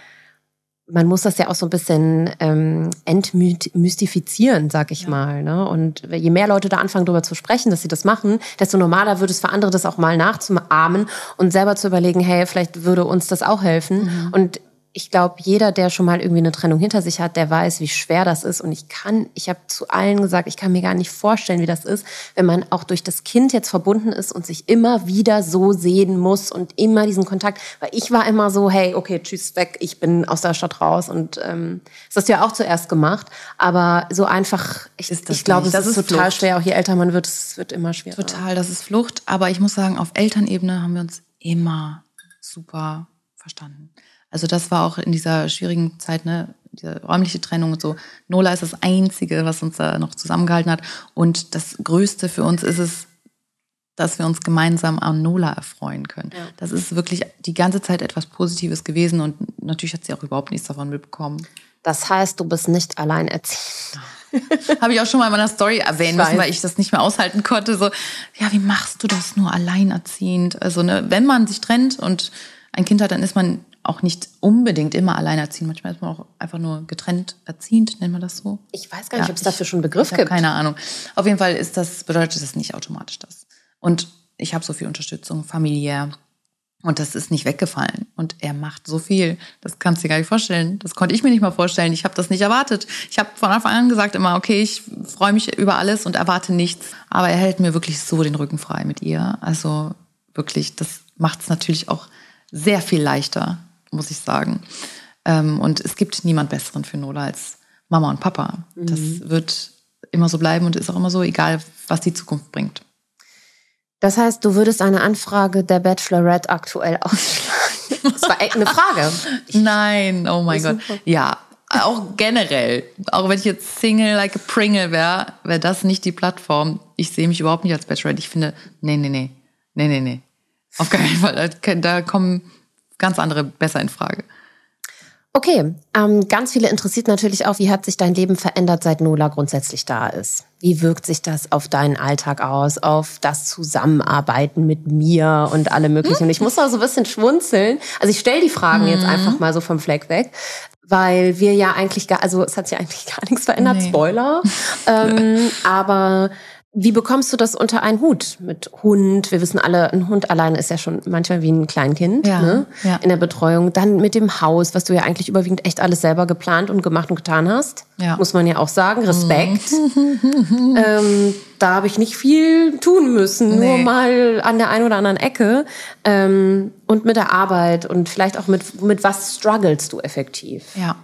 man muss das ja auch so ein bisschen ähm, entmystifizieren, sag ich mal. Ne? Und je mehr Leute da anfangen, darüber zu sprechen, dass sie das machen, desto normaler wird es für andere, das auch mal nachzuahmen und selber zu überlegen, hey, vielleicht würde uns das auch helfen. Und ich glaube, jeder, der schon mal irgendwie eine Trennung hinter sich hat, der weiß, wie schwer das ist. Und ich kann, ich habe zu allen gesagt, ich kann mir gar nicht vorstellen, wie das ist, wenn man auch durch das Kind jetzt verbunden ist und sich immer wieder so sehen muss und immer diesen Kontakt. Weil ich war immer so, hey, okay, tschüss, weg, ich bin aus der Stadt raus. Und ähm, das hast du ja auch zuerst gemacht. Aber so einfach, ich, ich glaube, es. Das ist, ist total Flucht. schwer. Auch je älter man wird, es wird immer schwerer. Total, das ist Flucht. Aber ich muss sagen, auf Elternebene haben wir uns immer super verstanden. Also das war auch in dieser schwierigen Zeit, ne, diese räumliche Trennung und so. Nola ist das Einzige, was uns da noch zusammengehalten hat. Und das Größte für uns ist es, dass wir uns gemeinsam an Nola erfreuen können. Das ist wirklich die ganze Zeit etwas Positives gewesen und natürlich hat sie auch überhaupt nichts davon mitbekommen. Das heißt, du bist nicht alleinerziehend. [laughs] Habe ich auch schon mal in meiner Story erwähnen Ich müssen, weil ich das nicht mehr aushalten konnte. So, ja, wie machst du das nur alleinerziehend? Also, ne, wenn man sich trennt und ein Kind hat, dann ist man auch nicht unbedingt immer alleinerziehend. Manchmal ist man auch einfach nur getrennt erziehend, nennt man das so. Ich weiß gar nicht, Ja, ob es dafür schon einen Begriff gibt. keine Ahnung. Auf jeden Fall ist das, bedeutet das nicht automatisch das. Und ich habe so viel Unterstützung familiär. Und das ist nicht weggefallen. Und er macht so viel. Das kannst du dir gar nicht vorstellen. Das konnte ich mir nicht mal vorstellen. Ich habe das nicht erwartet. Ich habe von Anfang an gesagt immer, okay, ich freue mich über alles und erwarte nichts. Aber er hält mir wirklich so den Rücken frei mit ihr. Also wirklich, das macht es natürlich auch sehr viel leichter, muss ich sagen. Ähm, und es gibt niemand Besseren für Nola als Mama und Papa. Das wird immer so bleiben und ist auch immer so, egal was die Zukunft bringt. Das heißt, du würdest eine Anfrage der Bachelorette aktuell [laughs] ausschlagen. Das war echt eine Frage. [laughs] Nein, oh mein Gott. Super. Ja, auch generell. Auch wenn ich jetzt Single like a Pringle wäre, wäre das nicht die Plattform. Ich sehe mich überhaupt nicht als Bachelorette. Ich finde, nee, nee, nee. Nee, nee, nee. Auf keinen Fall. Da kommen ganz andere besser in Frage. Okay, ähm, ganz viele interessiert natürlich auch, wie hat sich dein Leben verändert, seit Nola grundsätzlich da ist? Wie wirkt sich das auf deinen Alltag aus, auf das Zusammenarbeiten mit mir und alle möglichen? Und ich muss auch so ein bisschen schwunzeln. Also ich stelle die Fragen mhm. jetzt einfach mal so vom Fleck weg, weil wir ja eigentlich gar, also es hat sich eigentlich [laughs] gar nichts verändert, nee. Spoiler. [laughs] ähm, aber wie bekommst du das unter einen Hut mit Hund? Wir wissen alle, ein Hund alleine ist ja schon manchmal wie ein Kleinkind ja, ne? ja. in der Betreuung. Dann mit dem Haus, was du ja eigentlich überwiegend echt alles selber geplant und gemacht und getan hast. Ja. Muss man ja auch sagen. Respekt. Mhm. [laughs] ähm, da habe ich nicht viel tun müssen, nee. nur mal an der einen oder anderen Ecke. Ähm, und mit der Arbeit und vielleicht auch mit, mit was strugglest du effektiv? Ja.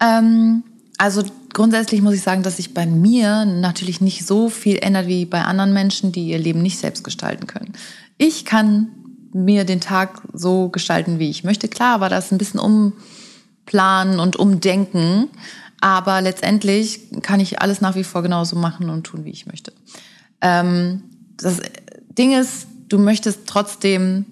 Ähm also grundsätzlich muss ich sagen, dass sich bei mir natürlich nicht so viel ändert wie bei anderen Menschen, die ihr Leben nicht selbst gestalten können. Ich kann mir den Tag so gestalten, wie ich möchte. Klar war das ein bisschen umplanen und umdenken, aber letztendlich kann ich alles nach wie vor genauso machen und tun, wie ich möchte. Ähm, das Ding ist, du möchtest trotzdem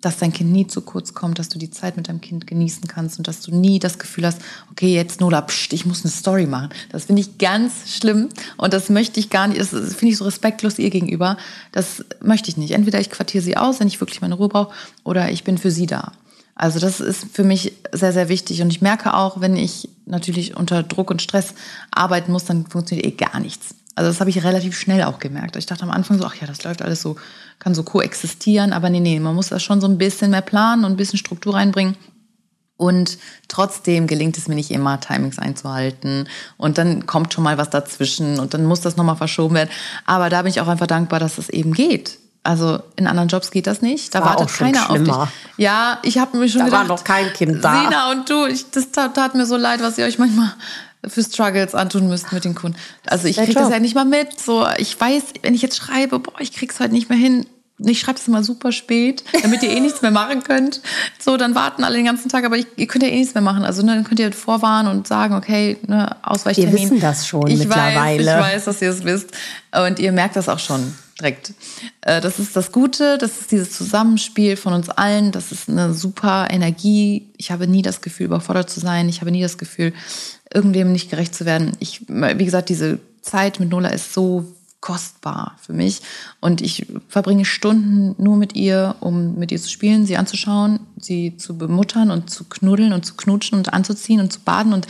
dass dein Kind nie zu kurz kommt, dass du die Zeit mit deinem Kind genießen kannst und dass du nie das Gefühl hast, okay, jetzt Nola, pst, ich muss eine Story machen. Das finde ich ganz schlimm und das möchte ich gar nicht, das finde ich so respektlos ihr gegenüber. Das möchte ich nicht. Entweder ich quartiere sie aus, wenn ich wirklich meine Ruhe brauche, oder ich bin für sie da. Also das ist für mich sehr, sehr wichtig. Und ich merke auch, wenn ich natürlich unter Druck und Stress arbeiten muss, dann funktioniert eh gar nichts. Also das habe ich relativ schnell auch gemerkt. Ich dachte am Anfang so, ach ja, das läuft alles so, kann so koexistieren. Aber nee, nee, man muss das schon so ein bisschen mehr planen und ein bisschen Struktur reinbringen. Und trotzdem gelingt es mir nicht immer, Timings einzuhalten. Und dann kommt schon mal was dazwischen und dann muss das nochmal verschoben werden. Aber da bin ich auch einfach dankbar, dass es eben geht. Also in anderen Jobs geht das nicht. Da war wartet keiner schlimmer. auf dich. Ja, ich habe mir schon da gedacht. Da war noch kein Kind da. Sina und du, ich, das tat, tat, mir so leid, was ihr euch manchmal für Struggles antun müsst mit den Kunden. Also ich kriege das ja nicht mal mit. So, ich weiß, wenn ich jetzt schreibe, boah, ich krieg's heute nicht mehr hin. Ich schreibe es immer super spät, damit ihr eh nichts mehr machen könnt. So, dann warten alle den ganzen Tag, aber ich, ihr könnt ja eh nichts mehr machen. Also ne, dann könnt ihr vorwarnen und sagen, okay, ne, Ausweichtermin. Wir wissen das schon ich mittlerweile. Weiß, ich weiß, dass ihr es wisst. Und ihr merkt das auch schon direkt. Äh, das ist das Gute, das ist dieses Zusammenspiel von uns allen. Das ist eine super Energie. Ich habe nie das Gefühl, überfordert zu sein. Ich habe nie das Gefühl, irgendwem nicht gerecht zu werden. Ich, wie gesagt, diese Zeit mit Nola ist so kostbar für mich und ich verbringe Stunden nur mit ihr, um mit ihr zu spielen, sie anzuschauen, sie zu bemuttern und zu knuddeln und zu knutschen und anzuziehen und zu baden und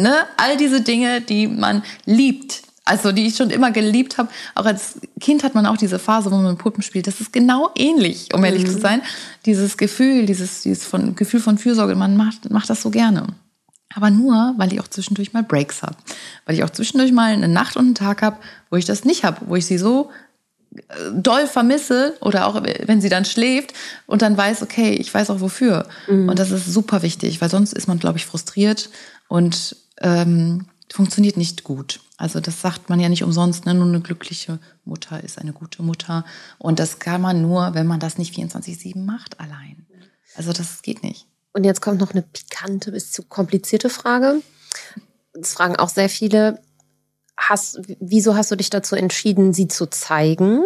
ne, all diese Dinge, die man liebt. Also die ich schon immer geliebt habe. Auch als Kind hat man auch diese Phase, wo man mit Puppen spielt. Das ist genau ähnlich, um ehrlich mhm. zu sein. Dieses Gefühl, dieses, dieses von, Gefühl von Fürsorge, man macht, macht das so gerne. Aber nur, weil ich auch zwischendurch mal Breaks habe. Weil ich auch zwischendurch mal eine Nacht und einen Tag habe, wo ich das nicht habe, wo ich sie so äh, doll vermisse oder auch wenn sie dann schläft und dann weiß, okay, ich weiß auch wofür. Mhm. Und das ist super wichtig, weil sonst ist man, glaube ich, frustriert und ähm, funktioniert nicht gut. Also das sagt man ja nicht umsonst, ne? nur eine glückliche Mutter ist eine gute Mutter. Und das kann man nur, wenn man das nicht 24-7 macht allein. Also das geht nicht. Und jetzt kommt noch eine pikante bis zu komplizierte Frage. Das fragen auch sehr viele. Hast, wieso hast du dich dazu entschieden, sie zu zeigen?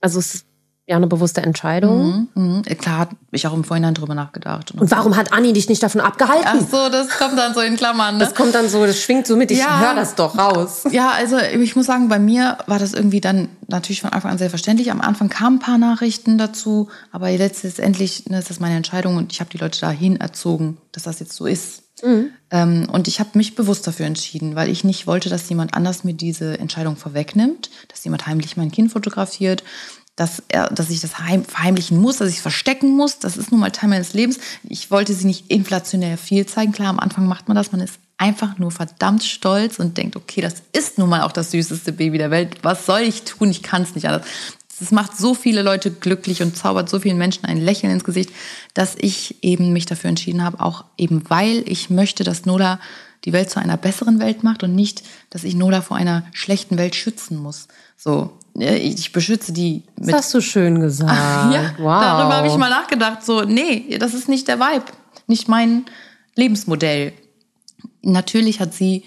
Also es ist ja eine bewusste Entscheidung. Mhm, mh. Klar, habe ich auch im Vorhinein drüber nachgedacht. Und, und warum hat Anni dich nicht davon abgehalten? Ach so, das kommt dann so in Klammern. Ne? Das kommt dann so, das schwingt so mit. Ich ja, höre das doch raus. Ja, also ich muss sagen, bei mir war das irgendwie dann natürlich von Anfang an selbstverständlich. Am Anfang kamen ein paar Nachrichten dazu, aber letztendlich ne, ist das meine Entscheidung und ich habe die Leute dahin erzogen, dass das jetzt so ist. Mhm. Ähm, und ich habe mich bewusst dafür entschieden, weil ich nicht wollte, dass jemand anders mir diese Entscheidung vorwegnimmt, dass jemand heimlich mein Kind fotografiert dass, er, dass ich das heim, verheimlichen muss, dass ich es verstecken muss. Das ist nun mal Teil meines Lebens. Ich wollte sie nicht inflationär viel zeigen. Klar, am Anfang macht man das. Man ist einfach nur verdammt stolz und denkt, okay, das ist nun mal auch das süßeste Baby der Welt. Was soll ich tun? Ich kann es nicht anders. Das macht so viele Leute glücklich und zaubert so vielen Menschen ein Lächeln ins Gesicht, dass ich eben mich dafür entschieden habe, auch eben weil ich möchte, dass Nola die Welt zu einer besseren Welt macht und nicht, dass ich Nola vor einer schlechten Welt schützen muss. So, ich beschütze die. Mit das hast du schön gesagt. [laughs] ja, wow. darüber habe ich mal nachgedacht. So, nee, das ist nicht der Vibe, nicht mein Lebensmodell. Natürlich hat sie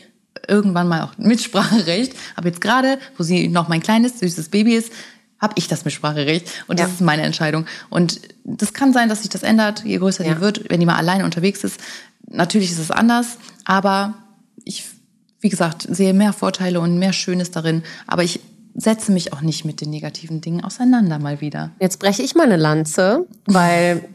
irgendwann mal auch Mitspracherecht, aber jetzt gerade, wo sie noch mein kleines, süßes Baby ist, habe ich das Mitspracherecht und das ja. ist meine Entscheidung. Und das kann sein, dass sich das ändert, je größer ja. die wird, wenn die mal alleine unterwegs ist. natürlich ist es anders, aber ich, wie gesagt, sehe mehr Vorteile und mehr Schönes darin. Aber ich setze mich auch nicht mit den negativen Dingen auseinander mal wieder. Jetzt breche ich mal eine Lanze, weil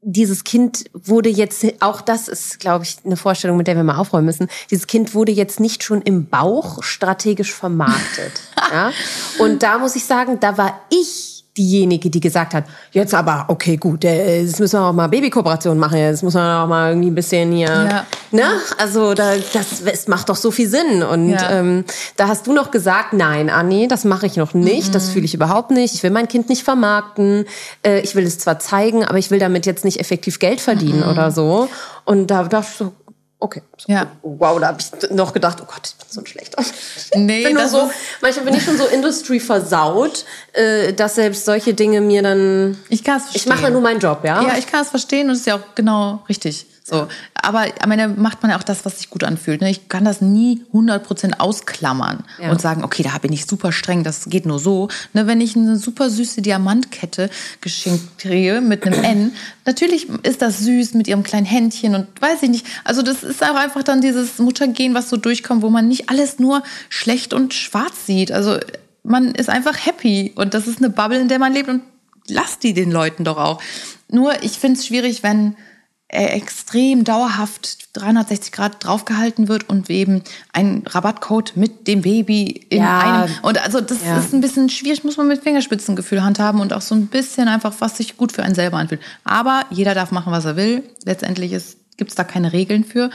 dieses Kind wurde jetzt, auch das ist, glaube ich, eine Vorstellung, mit der wir mal aufräumen müssen. Dieses Kind wurde jetzt nicht schon im Bauch strategisch vermarktet. [laughs] ja? Und da muss ich sagen, da war ich diejenige, die gesagt hat, jetzt aber, okay, gut, äh, jetzt müssen wir auch mal Babykooperationen machen, jetzt muss man auch mal irgendwie ein bisschen hier, ja. ne? Also da, das, das macht doch so viel Sinn. Und ja. ähm, da hast du noch gesagt, nein, Anni, das mache ich noch nicht, mhm. das fühle ich überhaupt nicht. Ich will mein Kind nicht vermarkten. Äh, ich will es zwar zeigen, aber ich will damit jetzt nicht effektiv Geld verdienen mhm. oder so. Und da dachte ich so, Okay. Ja. Wow, da habe ich noch gedacht, oh Gott, ich bin so ein schlechter. Nee, bin das so, manchmal bin ich schon so Industry versaut, äh, dass selbst solche Dinge mir dann. Ich kann es verstehen. Ich mache nur meinen Job, ja? Ja, ich kann es verstehen und es ist ja auch genau richtig. So, aber am Ende macht man ja auch das, was sich gut anfühlt. Ne? Ich kann das nie 100% ausklammern ja. und sagen, okay, da bin ich super streng, das geht nur so. Ne, wenn ich eine super süße Diamantkette geschenkt kriege mit einem N, natürlich ist das süß mit ihrem kleinen Händchen und weiß ich nicht. Also das ist auch einfach dann dieses Muttergehen, was so durchkommt, wo man nicht alles nur schlecht und schwarz sieht. Also man ist einfach happy und das ist eine Bubble, in der man lebt und lasst die den Leuten doch auch. Nur ich finde es schwierig, wenn extrem dauerhaft 360 Grad draufgehalten wird und eben ein Rabattcode mit dem Baby in ja, einem. Und also das ja. ist ein bisschen schwierig, muss man mit Fingerspitzengefühl handhaben und auch so ein bisschen einfach, was sich gut für einen selber anfühlt. Aber jeder darf machen, was er will. Letztendlich gibt es da keine Regeln für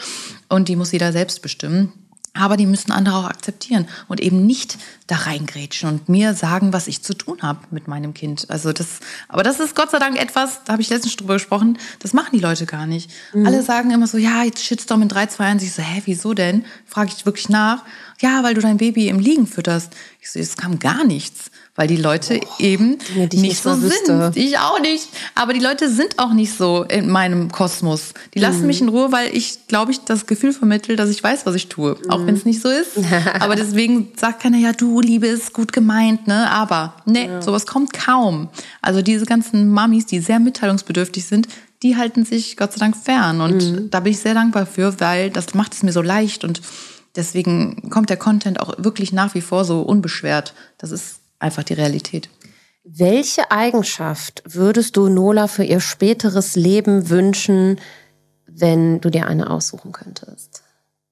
und die muss jeder selbst bestimmen. Aber die müssen andere auch akzeptieren und eben nicht da reingrätschen und mir sagen, was ich zu tun habe mit meinem Kind. Also das, aber das ist Gott sei Dank etwas, da habe ich letztens drüber gesprochen, das machen die Leute gar nicht. Mhm. Alle sagen immer so, ja, jetzt Shitstorm in 3, 2, 1. Ich so, hä, wieso denn? Frage ich wirklich nach. Ja, weil du dein Baby im Liegen fütterst. Ich so, es kam gar nichts weil die Leute oh, eben Dinge, nicht, nicht so sind. Ich auch nicht. Aber die Leute sind auch nicht so in meinem Kosmos. Die lassen mhm. mich in Ruhe, weil ich, glaube ich, das Gefühl vermittle, dass ich weiß, was ich tue. Mhm. Auch wenn es nicht so ist. [laughs] Aber deswegen sagt keiner, ja, du, Liebe, ist gut gemeint, ne? Aber, ne, ja. sowas kommt kaum. Also diese ganzen Mamis, die sehr mitteilungsbedürftig sind, die halten sich Gott sei Dank fern. Und mhm. da bin ich sehr dankbar für, weil das macht es mir so leicht und deswegen kommt der Content auch wirklich nach wie vor so unbeschwert. Das ist einfach die Realität. Welche Eigenschaft würdest du Nola für ihr späteres Leben wünschen, wenn du dir eine aussuchen könntest?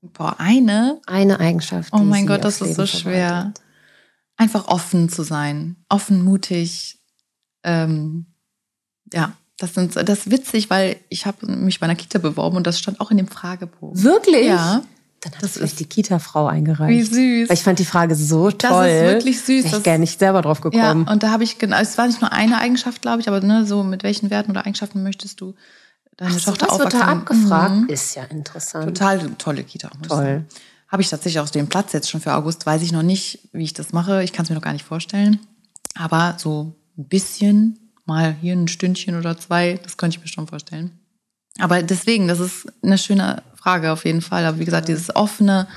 Boah, eine? Eine Eigenschaft. Oh mein Gott, das ist so schwer. Einfach offen zu sein, offen, mutig. Ähm, ja, das, sind, das ist witzig, weil ich habe mich bei einer Kita beworben und das stand auch in dem Fragebogen. Wirklich? Ja. Dann hat das vielleicht die Kita-Frau eingereicht. Wie süß. Weil ich fand die Frage so toll. Das ist wirklich süß. Wäre ich gerne nicht selber drauf gekommen. Ja, und da habe ich, genau, es war nicht nur eine Eigenschaft, glaube ich, aber ne, so mit welchen Werten oder Eigenschaften möchtest du deine Ach, Tochter so, wird da abgefragt. Mhm. Ist ja interessant. Total tolle Kita. Toll. Habe ich tatsächlich auch den Platz jetzt schon für August. Weiß ich noch nicht, wie ich das mache. Ich kann es mir noch gar nicht vorstellen. Aber so ein bisschen, mal hier ein Stündchen oder zwei, das könnte ich mir schon vorstellen. Aber deswegen, das ist eine schöne Frage auf jeden Fall. Aber wie gesagt, dieses offene,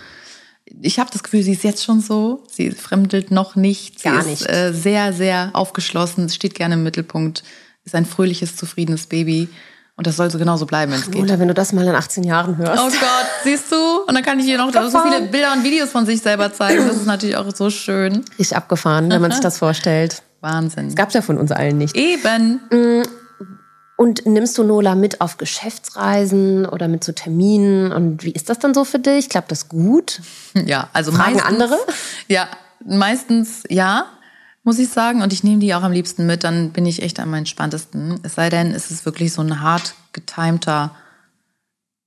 ich habe das Gefühl, sie ist jetzt schon so. Sie fremdelt noch nicht. Sie Gar nicht. ist äh, sehr, sehr aufgeschlossen, steht gerne im Mittelpunkt, ist ein fröhliches, zufriedenes Baby. Und das soll so genauso bleiben, wenn es geht. Oder wenn du das mal in 18 Jahren hörst. Oh Gott, [laughs] siehst du? Und dann kann ich ihr noch so viele Bilder und Videos von sich selber zeigen. Das ist natürlich auch so schön. Richtig abgefahren, wenn man sich das [laughs] vorstellt. Wahnsinn. Das gab es ja von uns allen nicht. Eben. Und nimmst du Nola mit auf Geschäftsreisen oder mit zu so Terminen? Und wie ist das dann so für dich? Klappt das gut? [laughs] Ja, also Fragen meistens, andere? Ja, meistens ja, muss ich sagen. Und ich nehme die auch am liebsten mit. Dann bin ich echt am entspanntesten. Es sei denn, es ist wirklich so ein hart getimter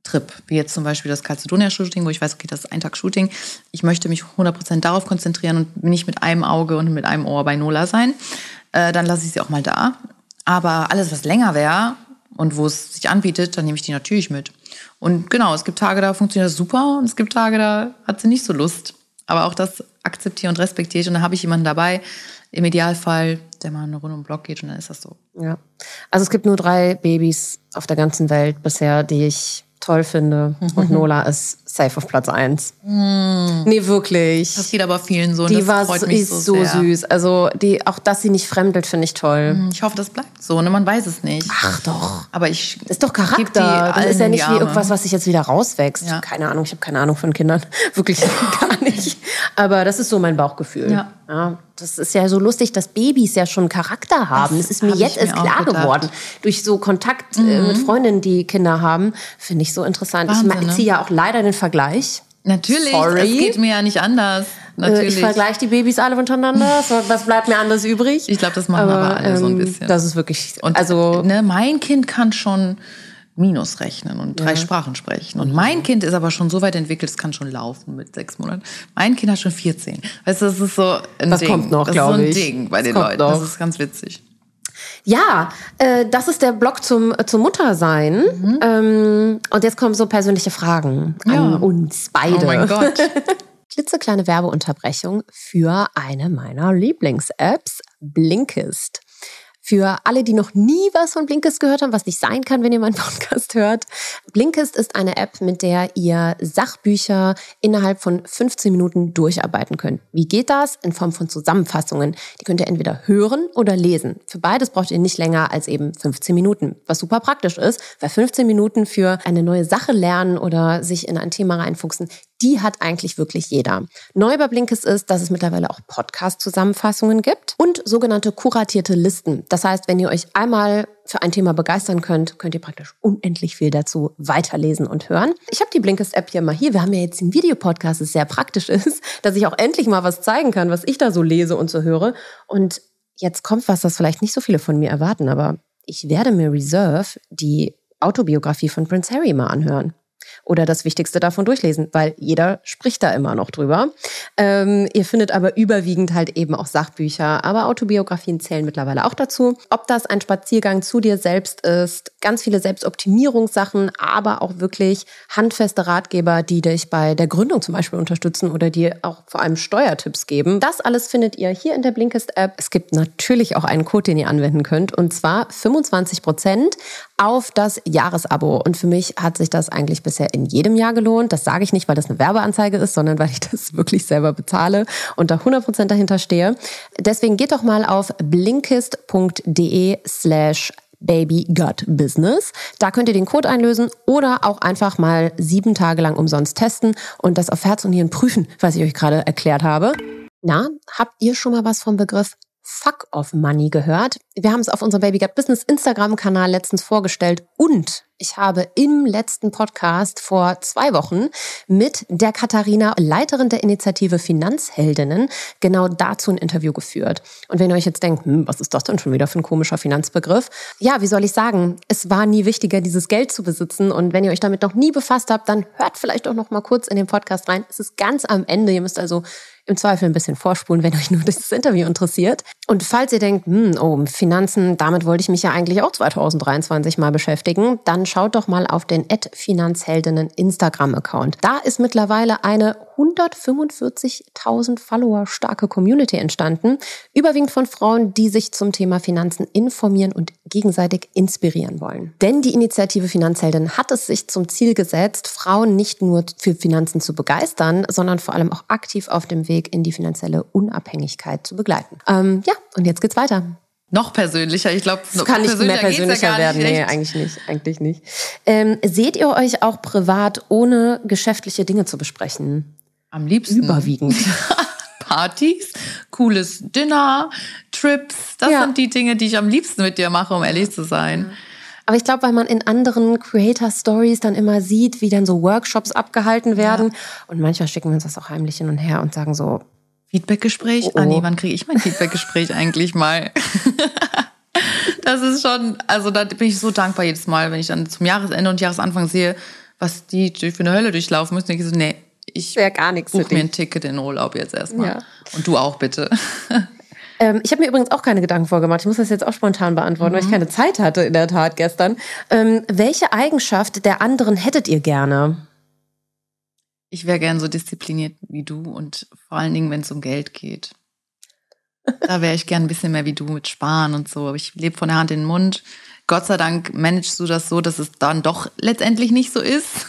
Trip, wie jetzt zum Beispiel das Calcedonia-Shooting, wo ich weiß, okay, das ist ein Tag Shooting. Ich möchte mich 100% darauf konzentrieren und nicht mit einem Auge und mit einem Ohr bei Nola sein. Äh, dann lasse ich sie auch mal da. Aber alles, was länger wäre und wo es sich anbietet, dann nehme ich die natürlich mit. Und genau, es gibt Tage, da funktioniert das super und es gibt Tage, da hat sie nicht so Lust. Aber auch das akzeptiere und respektiere ich. Und dann habe ich jemanden dabei, im Idealfall, der mal eine Runde um den Block geht und dann ist das so. Ja. Also es gibt nur drei Babys auf der ganzen Welt bisher, die ich toll finde. Und [laughs] Nola ist safe auf Platz 1. Nee, wirklich. Das geht aber vielen so. die das war freut so, mich ist so, so, süß. Also die, auch, dass sie nicht fremdelt, finde ich toll. Ich hoffe, das bleibt so. Ne? Man weiß es nicht. Ach doch. Aber ich. Das ist doch Charakter. Das ist ja nicht wie irgendwas, was sich jetzt wieder rauswächst. Ja. Keine Ahnung, ich habe keine Ahnung von Kindern. [laughs] Wirklich gar nicht. [laughs] Aber das ist so mein Bauchgefühl. Ja. Das ist ja so lustig, dass Babys ja schon Charakter haben. Das Das, ist mir hab ich jetzt erst klar. Mhm. geworden. Durch so Kontakt äh, mit Freundinnen, die Kinder haben, finde ich so interessant. Wahnsinn, ich ne? ziehe ja auch leider den Vergleich. Natürlich, Sorry. es geht mir ja nicht anders. Äh, Natürlich. Ich vergleiche die Babys alle untereinander. [laughs] Was bleibt mir anders übrig? Ich glaub, das machen aber alle so ein bisschen. Das ist wirklich. Und also ne, mein Kind kann schon Minus rechnen und drei Sprachen sprechen. Und mein Kind ist aber schon so weit entwickelt, es kann schon laufen mit sechs Monaten. Mein Kind hat schon 14. Weißt du, das ist so ein Das Ding. kommt noch, das ist so ein ich. Ding bei Das den kommt Leuten. noch. Das ist ganz witzig. Ja, äh, das ist der Blog zum, zum Muttersein. Ähm, und jetzt kommen so persönliche Fragen Mhm. Ja. an uns beide. Oh mein Gott. [laughs] Klitzekleine Werbeunterbrechung für eine meiner Lieblings-Apps, Blinkist. Für alle, die noch nie was von Blinkist gehört haben, was nicht sein kann, wenn ihr meinen [laughs] Podcast hört. Blinkist ist eine App, mit der ihr Sachbücher innerhalb von 15 Minuten durcharbeiten könnt. Wie geht das? In Form von Zusammenfassungen. Die könnt ihr entweder hören oder lesen. Für beides braucht ihr nicht länger als eben 15 Minuten, was super praktisch ist, weil 15 Minuten für eine neue Sache lernen oder sich in ein Thema reinfuchsen, die hat eigentlich wirklich jeder. Neu bei Blinkist ist, dass es mittlerweile auch Podcast-Zusammenfassungen gibt und sogenannte kuratierte Listen. Das heißt, wenn ihr euch einmal für ein Thema begeistern könnt, könnt ihr praktisch unendlich viel dazu weiterlesen und hören. Ich habe die Blinkist-App hier mal hier. Wir haben ja jetzt den Videopodcast, das sehr praktisch ist, [laughs] dass ich auch endlich mal was zeigen kann, was ich da so lese und so höre. Und jetzt kommt was, das vielleicht nicht so viele von mir erwarten, aber ich werde mir Reserve die Autobiografie von Prince Harry mal anhören oder das Wichtigste davon durchlesen, weil jeder spricht da immer noch drüber. Ähm, ihr findet aber überwiegend halt eben auch Sachbücher, aber Autobiografien zählen mittlerweile auch dazu. Ob das ein Spaziergang zu dir selbst ist, ganz viele Selbstoptimierungssachen, aber auch wirklich handfeste Ratgeber, die dich bei der Gründung zum Beispiel unterstützen oder dir auch vor allem Steuertipps geben. Das alles findet ihr hier in der Blinkist-App. Es gibt natürlich auch einen Code, den ihr anwenden könnt und zwar 25 Prozent auf das Jahresabo. Und für mich hat sich das eigentlich bisher in jedem Jahr gelohnt. Das sage ich nicht, weil das eine Werbeanzeige ist, sondern weil ich das [laughs] wirklich selber bezahle und da 100% dahinter stehe. Deswegen geht doch mal auf blinkist.de slash babygutbusiness. Da könnt ihr den Code einlösen oder auch einfach mal sieben Tage lang umsonst testen und das auf Herz und Nieren prüfen, was ich euch gerade erklärt habe. Na, habt ihr schon mal was vom Begriff Fuck of Money gehört? Wir haben es auf unserem Baby Gut Business Instagram-Kanal letztens vorgestellt und ich habe im letzten Podcast vor zwei Wochen mit der Katharina, Leiterin der Initiative Finanzheldinnen, genau dazu ein Interview geführt. Und wenn ihr euch jetzt denkt, hm, was ist das denn schon wieder für ein komischer Finanzbegriff? Ja, wie soll ich sagen? Es war nie wichtiger, dieses Geld zu besitzen. Und wenn ihr euch damit noch nie befasst habt, dann hört vielleicht doch noch mal kurz in den Podcast rein. Es ist ganz am Ende. Ihr müsst also im Zweifel ein bisschen vorspulen, wenn euch nur dieses Interview interessiert. Und falls ihr denkt, hm, oh, Finanzen, damit wollte ich mich ja eigentlich auch 2023 mal beschäftigen, dann schaut doch mal auf den Finanzheldinnen Instagram-Account. Da ist mittlerweile eine 145.000 Follower starke Community entstanden, überwiegend von Frauen, die sich zum Thema Finanzen informieren und gegenseitig inspirieren wollen. Denn die Initiative Finanzheldinnen hat es sich zum Ziel gesetzt, Frauen nicht nur für Finanzen zu begeistern, sondern vor allem auch aktiv auf dem Weg in die finanzielle Unabhängigkeit zu begleiten. Ähm, ja, und jetzt geht's weiter. Noch persönlicher. Ich glaube, Es kann nicht mehr persönlicher ja werden. Nee, echt. eigentlich nicht. Eigentlich nicht. Ähm, seht ihr euch auch privat ohne geschäftliche Dinge zu besprechen? Am liebsten Überwiegend. [laughs] Partys, cooles Dinner, Trips. Das Ja. sind die Dinge, die ich am liebsten mit dir mache, um ehrlich zu sein. Aber ich glaube, weil man in anderen Creator Stories dann immer sieht, wie dann so Workshops abgehalten werden. Und manchmal schicken wir uns das auch heimlich hin und her und sagen so, Feedbackgespräch? Oh, oh. Ah nee, wann kriege ich mein Feedbackgespräch eigentlich mal? [laughs] das ist schon, also da bin ich so dankbar jedes Mal, wenn ich dann zum Jahresende und Jahresanfang sehe, was die für eine Hölle durchlaufen müssen. Ich so, nee, ich wäre gar nichts mir ein Ticket in den Urlaub jetzt erstmal. Ja. Und du auch bitte. [laughs] Ähm, ich habe mir übrigens auch keine Gedanken vorgemacht. Ich muss das jetzt auch spontan beantworten, weil ich keine Zeit hatte in der Tat gestern. Ähm, welche Eigenschaft der anderen hättet ihr gerne? Ich wäre gern so diszipliniert wie du und vor allen Dingen, wenn es um Geld geht. Da wäre ich gern ein bisschen mehr wie du mit Sparen und so. Aber ich lebe von der Hand in den Mund. Gott sei Dank managst du das so, dass es dann doch letztendlich nicht so ist.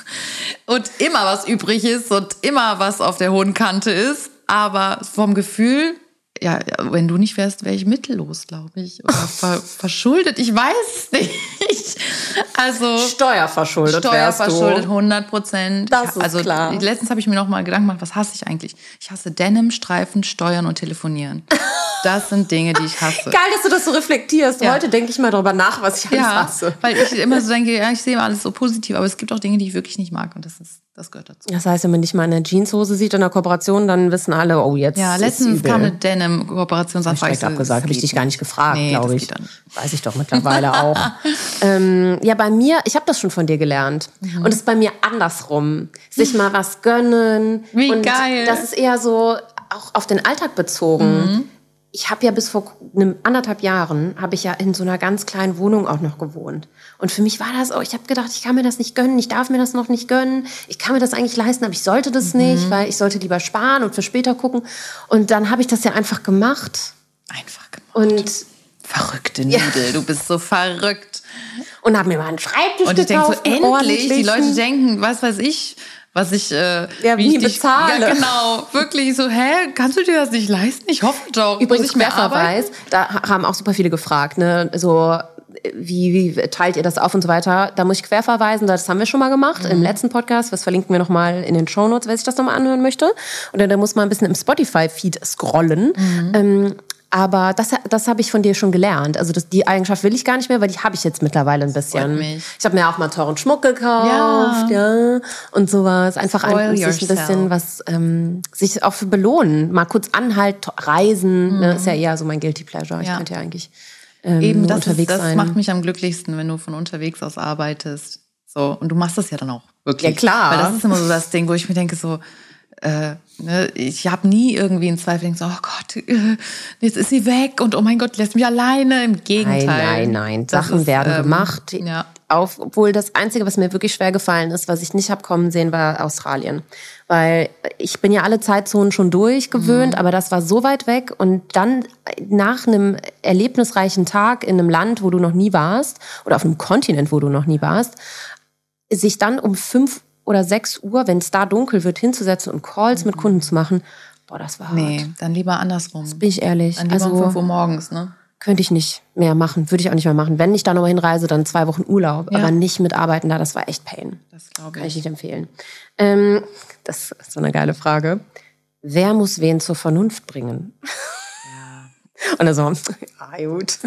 Und immer was übrig ist und immer was auf der hohen Kante ist. Aber vom Gefühl, ja, wenn du nicht wärst, wäre ich mittellos, glaube ich. Oder [laughs] ver verschuldet. Ich weiß nicht. Also Steuerverschuldet Steuerverschuldet, 100 Prozent. Das ist also, klar. Letztens habe ich mir noch mal Gedanken gemacht, was hasse ich eigentlich? Ich hasse Denim, Streifen, Steuern und Telefonieren. Das sind Dinge, die ich hasse. Geil, dass du das so reflektierst. Ja. Heute denke ich mal darüber nach, was ich alles Ja, hasse. weil ich immer so [laughs] denke, ja, ich sehe immer alles so positiv, aber es gibt auch Dinge, die ich wirklich nicht mag und das ist, das gehört dazu. Das heißt, wenn man nicht mal eine Jeanshose sieht in der Kooperation, dann wissen alle, oh, jetzt Ja, ist letztens kam eine Denim-Kooperationsanfrage. Direkt abgesagt, habe ich dich gar nicht gefragt, Nee, glaube ich. Weiß ich doch mittlerweile auch. [laughs] ähm, ja, bei mir, ich habe das schon von dir gelernt. Mhm. Und es ist bei mir andersrum. Sich mal was gönnen. Wie und geil. Das ist eher so auch auf den Alltag bezogen. Mhm. Ich habe ja bis vor einem anderthalb Jahren habe ich ja in so einer ganz kleinen Wohnung auch noch gewohnt. Und für mich war das auch, ich habe gedacht, ich kann mir das nicht gönnen, ich darf mir das noch nicht gönnen, ich kann mir das eigentlich leisten, aber ich sollte das Mhm. nicht, weil ich sollte lieber sparen und für später gucken. Und dann habe ich das ja einfach gemacht. Einfach gemacht. Und Verrückte Nudel, du bist so verrückt. und habe mir mal einen Schreibtisch Und ich denke so, gekauft. einen endlich, die Leute denken, was weiß ich, was ich, äh, Ja, wie ich dich- bezahle. Ja, genau. Wirklich so, hä, kannst du dir das nicht leisten? Ich hoffe doch. Übrigens, mehr? Querverweis, da ha- haben auch super viele gefragt, ne, so, wie, wie teilt ihr das auf und so weiter. Da muss ich querverweisen, das haben wir schon mal gemacht Mhm. im letzten Podcast, das verlinken wir nochmal in den Shownotes, wer sich das nochmal anhören möchte. Oder da muss man ein bisschen im Spotify-Feed scrollen. Mhm. Ähm, aber das, das habe ich von dir schon gelernt. Also das, die Eigenschaft will ich gar nicht mehr, weil die habe ich jetzt mittlerweile ein bisschen. Ich habe mir auch mal teuren Schmuck gekauft, ja, und sowas. Einfach ein, sich ein bisschen was, ähm, sich auch für belohnen. Mal kurz anhalt, reisen, ne, ist ja eher so mein Guilty Pleasure. Ich Mhm. Ja. könnte ja eigentlich ähm, Eben, das, unterwegs ist, das sein. macht mich am glücklichsten, wenn du von unterwegs aus arbeitest. So, und du machst das ja dann auch wirklich. Ja, klar. Weil das ist immer so das Ding, wo ich mir denke, so, äh, ne, ich habe nie irgendwie einen Zweifel, so, oh Gott, [laughs] jetzt ist sie weg und oh mein Gott, lässt mich alleine. Im Gegenteil. Nein, nein, nein. Sachen ist, werden ähm, gemacht. Ja. Auf, obwohl das Einzige, was mir wirklich schwer gefallen ist, was ich nicht hab kommen sehen, war Australien. Weil ich bin ja alle Zeitzonen schon durchgewöhnt, Mhm. aber das war so weit weg. Und dann nach einem erlebnisreichen Tag in einem Land, wo du noch nie warst, oder auf einem Kontinent, wo du noch nie warst, sich dann um fünf oder sechs Uhr, wenn es da dunkel wird, hinzusetzen und Calls mit Kunden zu machen, boah, das war hart. Mhm. Nee, dann lieber andersrum. Bin ich ehrlich. Dann lieber um Also 5 Uhr morgens, ne? könnte ich nicht mehr machen, würde ich auch nicht mehr machen. Wenn ich da nochmal hinreise, dann zwei Wochen Urlaub, Ja. aber nicht mitarbeiten da, das war echt Pain. Das glaube Kann ich ich. nicht empfehlen. Ähm, das ist so eine geile Frage. Wer muss wen zur Vernunft bringen? Und dann so, [laughs] ah, gut.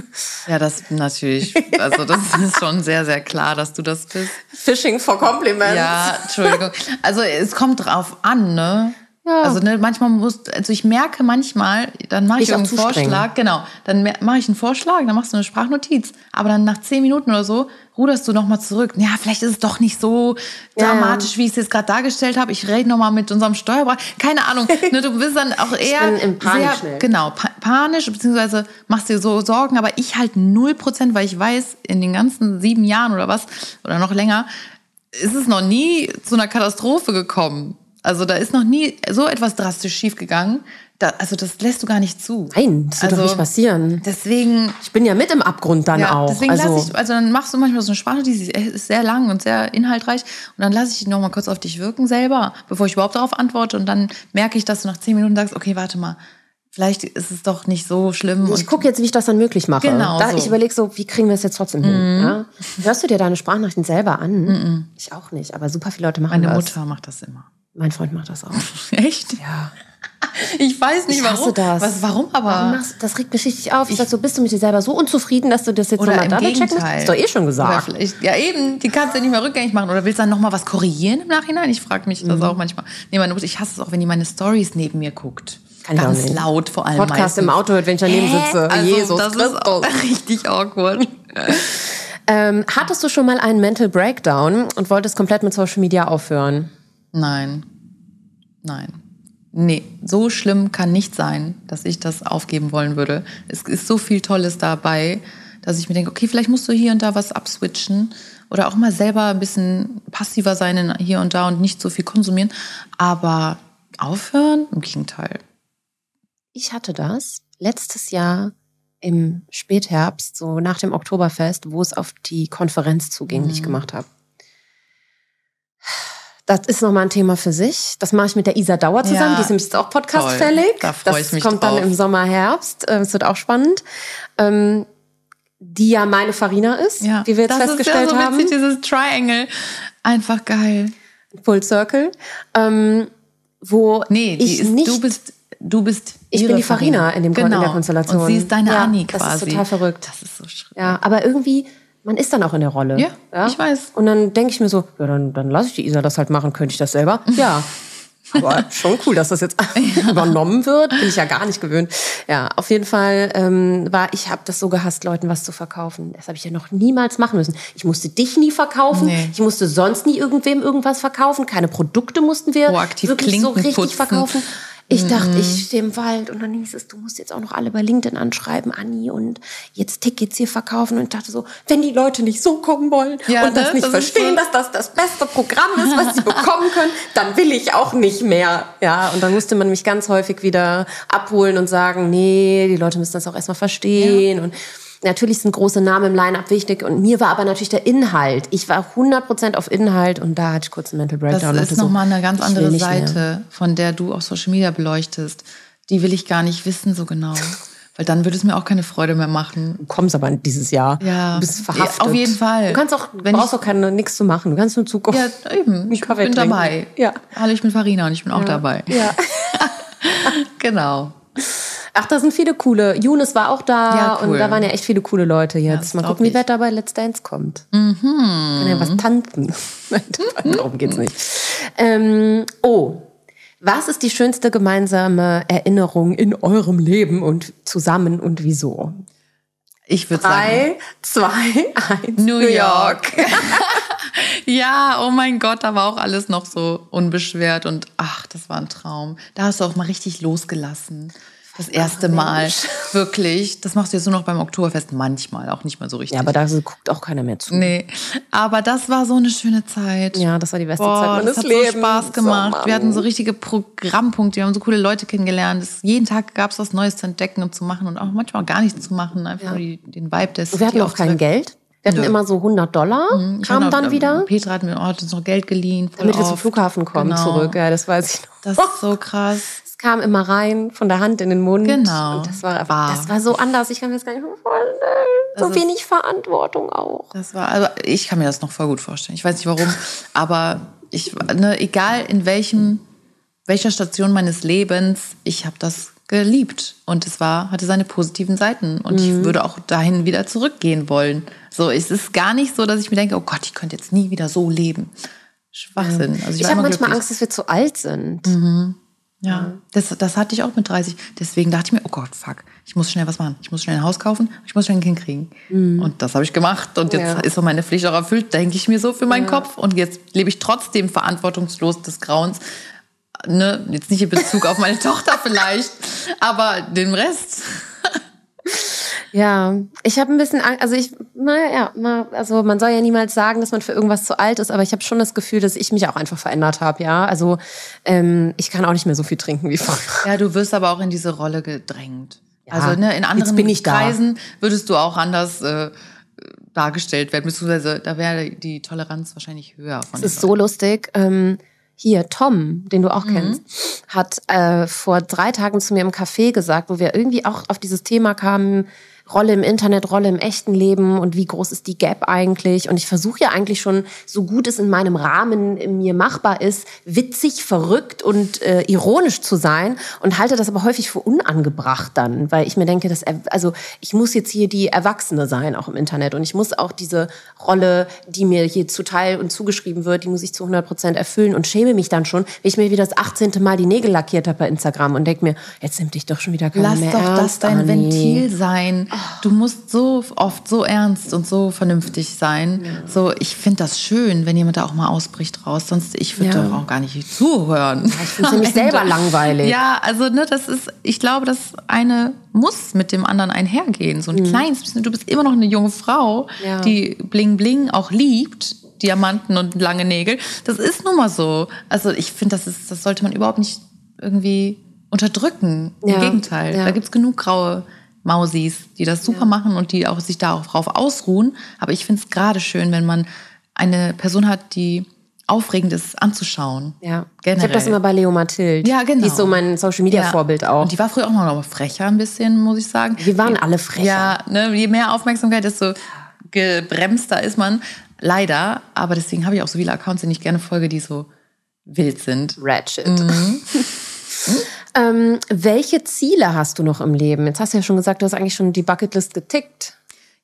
Ja, das natürlich. Also das [laughs] ist schon sehr, sehr klar, dass du das bist. Fishing for Compliments. Ja, Entschuldigung. Also es kommt drauf an, ne? Ja. Also ne, manchmal muss, also ich merke manchmal, dann mache ich zu streng. Vorschlag, genau, dann mache ich einen Vorschlag, dann machst du eine Sprachnotiz, aber dann nach zehn Minuten oder so ruderst du nochmal zurück. Ja, vielleicht ist es doch nicht so Ja, dramatisch, wie ich es jetzt gerade dargestellt habe. Ich rede nochmal mit unserem Steuerberater. Keine Ahnung. Ne, du bist dann auch [laughs] eher im sehr, schnell. genau, pa panisch, beziehungsweise machst dir so Sorgen, aber ich halt null Prozent, weil ich weiß, in den ganzen sieben Jahren oder was, oder noch länger, ist es noch nie zu einer Katastrophe gekommen. Also da ist noch nie so etwas drastisch schiefgegangen. Da, also das lässt du gar nicht zu. Nein, das wird doch Also, nicht passieren. Deswegen, Ich bin ja mit im Abgrund dann ja, auch. deswegen also, lasse ich, also dann machst du manchmal so eine Sprache, die ist sehr lang und sehr inhaltreich und dann lasse ich die noch mal kurz auf dich wirken selber, bevor ich überhaupt darauf antworte und dann merke ich, dass du nach zehn Minuten sagst, okay, warte mal, vielleicht ist es doch nicht so schlimm. ich gucke jetzt, wie ich das dann möglich mache. Genau da, so. Ich überlege so, wie kriegen wir es jetzt trotzdem hin? Ja? Hörst du dir deine Sprachnachrichten selber an? Ich auch nicht, aber super viele Leute machen meine das. Mutter macht das immer. Mein Freund macht das auch. [laughs] Echt? Ja. Ich weiß nicht Ich hasse warum. das. Was, warum aber? Warum machst, das regt mich richtig auf. Ich sag so, bist du mit dir selber so unzufrieden, dass du das jetzt Oder nochmal double checken musst? Du doch eh schon gesagt. ja eben, die kannst du ja nicht mehr rückgängig machen. Oder willst du dann nochmal was korrigieren im Nachhinein? Ich frage mich Mhm. das auch manchmal. Nee, meine Mutter, ich hasse es auch, wenn die meine Stories neben mir guckt. Kann ich Ganz laut vor allem Podcast meistens. im Auto hört, wenn ich daneben Hä? sitze. Also, Jesus das Christus. ist auch [laughs] richtig awkward. Ähm, hattest du schon mal einen Mental Breakdown und wolltest komplett mit Social Media aufhören? Nein. Nein. Nee, so schlimm kann nicht sein, dass ich das aufgeben wollen würde. Es ist so viel Tolles dabei, dass ich mir denke, okay, vielleicht musst du hier und da was abswitchen oder auch mal selber ein bisschen passiver sein in hier und da und nicht so viel konsumieren. Aber aufhören? Im Gegenteil. Ich hatte das letztes Jahr im Spätherbst, so nach dem Oktoberfest, wo es auf die Konferenz zuging, Mhm. die ich gemacht habe. Das ist nochmal ein Thema für sich. Das mache ich mit der Isa Dauer zusammen. Ja, Die ist nämlich jetzt auch podcastfällig. Da freu das ich mich kommt drauf. dann im Sommer, Herbst. Äh, Es wird auch spannend. Ähm, die ja meine Farina ist, Ja, wie wir jetzt das festgestellt ist ja so haben. Witzig, dieses Triangle. Einfach geil. Full Circle. Ähm, wo Nee, ich ist, nicht du bist, du bist. Ich bin die Farina in dem Kon- in der Konstellation. Und sie ist deine Ja, Annie das ist quasi. total verrückt. Das ist so schräg. Ja, aber irgendwie, man ist dann auch in der Rolle. Ja, ich weiß. Und dann denke ich mir so, ja, dann, dann lasse ich die Isa das halt machen, könnte ich das selber? [laughs] Ja. Aber schon cool, dass das jetzt [laughs] [laughs] übernommen wird. Bin ich ja gar nicht gewöhnt. Ja, auf jeden Fall ähm, war, ich habe das so gehasst, Leuten was zu verkaufen. Das habe ich ja noch niemals machen müssen. Ich musste dich nie verkaufen. Nee. Ich musste sonst nie irgendwem irgendwas verkaufen. Keine Produkte mussten wir Proaktiv wirklich so Klinken richtig putzen. verkaufen. Ich dachte, ich stehe im Wald und dann hieß es, du musst jetzt auch noch alle bei LinkedIn anschreiben, Anni, und jetzt Tickets hier verkaufen. Und ich dachte so, wenn die Leute nicht so kommen wollen Ja, und das ne? nicht Das verstehen, so- dass das das beste Programm ist, was sie bekommen können, dann will ich auch nicht mehr. Ja, und dann musste man mich ganz häufig wieder abholen und sagen, nee, die Leute müssen das auch erstmal verstehen. Und natürlich sind große Namen im Line-Up wichtig. Und mir war aber natürlich der Inhalt. Ich war 100% auf Inhalt und da hatte ich kurz einen Mental Das Breakdown. und ist dachte so, nochmal eine ganz andere nicht mehr. Seite, von der du auch Social Media beleuchtest. Die will ich gar nicht wissen so genau. Weil dann würde es mir auch keine Freude mehr machen. Du kommst aber dieses Jahr. Ja. Du bist verhaftet. Ja, auf jeden Fall. Du kannst auch, Wenn brauchst ich- auch keine, nichts zu machen. Du kannst nur zugucken. Ja, eben. Ich Kaffee bin trinken. dabei. Ja. Hallo, ich bin Farina und ich bin auch dabei. Ja. [laughs] Genau. Ach, da sind viele coole. Younes war auch da Ja, cool. und da waren ja echt viele coole Leute jetzt. das Mal gucken, wie wer da bei Let's Dance kommt. Mhm. Kann ja was tanzen. [laughs] Nein, Darum geht's nicht. Ähm, oh. Was ist die schönste gemeinsame Erinnerung in eurem Leben und zusammen und wieso? Ich würde sagen. Drei, zwei, eins. New York. [laughs] ja, oh mein Gott, da war auch alles noch so unbeschwert und ach, das war ein Traum. Da hast du auch mal richtig losgelassen. Das erste Mal. Wirklich. Das machst du jetzt nur noch beim Oktoberfest manchmal, auch nicht mal so richtig. Ja, aber da guckt auch keiner mehr zu. nee, aber das war so eine schöne Zeit. Ja, das war die beste Boah, Zeit meines das hat Lebens. so Spaß gemacht. So, wir hatten so richtige Programmpunkte, wir haben so coole Leute kennengelernt. Es, jeden Tag gab es was Neues zu entdecken und zu machen und auch manchmal gar nichts zu machen. Einfach nur die, den Vibe des Und wir hatten auch kein Geld. Wir hatten Nö. immer so 100 Dollar, Ich kam dann wieder, Petra hat mir oh, hat uns noch Geld geliehen. damit wir zum oft. Flughafen kommen Genau. zurück. Ja, das weiß ich noch. Das ist so krass. Es kam immer rein, von der Hand in den Mund. Genau. Und das war, einfach, das war so anders. Ich kann mir das gar nicht vorstellen. So ist- wenig Verantwortung auch. Das war, also ich kann mir das noch voll gut vorstellen. Ich weiß nicht warum, aber ich, ne, egal in welchem, welcher Station meines Lebens, ich habe das geliebt und es war, hatte seine positiven Seiten und Mhm. ich würde auch dahin wieder zurückgehen wollen. So, es ist gar nicht so, dass ich mir denke, oh Gott, ich könnte jetzt nie wieder so leben. Schwachsinn. Also ich, Ich, habe manchmal glücklich. Angst, dass wir zu alt sind. Ja, das, das hatte ich auch mit 30. Deswegen dachte ich mir, oh Gott, fuck, ich muss schnell was machen. Ich muss schnell ein Haus kaufen, ich muss schnell ein Kind kriegen. Und das habe ich gemacht. Und jetzt Mhm. Ja. ist so meine Pflicht auch erfüllt, denke ich mir so für meinen Kopf. Und jetzt lebe ich trotzdem verantwortungslos des Grauens. Ne? Jetzt nicht in Bezug auf meine [laughs] Tochter vielleicht, aber den Rest. Ja, ich habe ein bisschen Angst, also ich, naja, na, also man soll ja niemals sagen, dass man für irgendwas zu alt ist, aber ich habe schon das Gefühl, dass ich mich auch einfach verändert habe, ja. Also ähm, ich kann auch nicht mehr so viel trinken wie vorher. Ja, du wirst aber auch in diese Rolle gedrängt. Ja, also ne, in anderen ich da. Kreisen würdest du auch anders äh, dargestellt werden, beziehungsweise da wäre die Toleranz wahrscheinlich höher. Von Es ist so lustig. Ähm, hier, Tom, den du auch kennst, hat äh, vor drei Tagen zu mir im Café gesagt, wo wir irgendwie auch auf dieses Thema kamen, Rolle im Internet, Rolle im echten Leben und wie groß ist die Gap eigentlich? Und ich versuche ja eigentlich schon, so gut es in meinem Rahmen in mir machbar ist, witzig, verrückt und äh, ironisch zu sein und halte das aber häufig für unangebracht dann, weil ich mir denke, dass er, also ich muss jetzt hier die Erwachsene sein, auch im Internet und ich muss auch diese Rolle, die mir hier zuteil und zugeschrieben wird, die muss ich zu 100 Prozent erfüllen und schäme mich dann schon, wenn ich mir wieder das 18. Mal die Nägel lackiert habe bei Instagram und denke mir, jetzt nimmt dich doch schon wieder keiner Lass mehr doch das ernst, dein. Ventil sein. Du musst so oft so ernst und so vernünftig sein. So, ich finde das schön, wenn jemand da auch mal ausbricht raus. Sonst, ich würde Ja. doch auch gar nicht zuhören. Ich find's nämlich [laughs] selber langweilig. Ja, also ne, das ist, ich glaube, das eine muss mit dem anderen einhergehen. So ein kleines bisschen. Du bist immer noch eine junge Frau, Mhm. Ja. die Bling Bling auch liebt. Diamanten und lange Nägel. Das ist nun mal so. Also ich finde, das ist, das sollte man überhaupt nicht irgendwie unterdrücken. Im Ja, Gegenteil. ja. Da gibt's genug graue Mausis, die das super machen und die auch sich darauf ausruhen. Aber ich finde es gerade schön, wenn man eine Person hat, die aufregend ist anzuschauen. Ja. Generell. Ich habe das immer bei Leo Mathilde. Ja, genau. Die ist so mein Social Media Vorbild auch. Und die war früher auch noch frecher ein bisschen, muss ich sagen. Wir waren alle frecher. Ja, ne, je mehr Aufmerksamkeit, desto gebremster ist man. Leider. Aber deswegen habe ich auch so viele Accounts, denen ich gerne folge, die so wild sind. Ratchet. [laughs] ähm, welche Ziele hast du noch im Leben? Jetzt hast du ja schon gesagt, du hast eigentlich schon die Bucketlist getickt.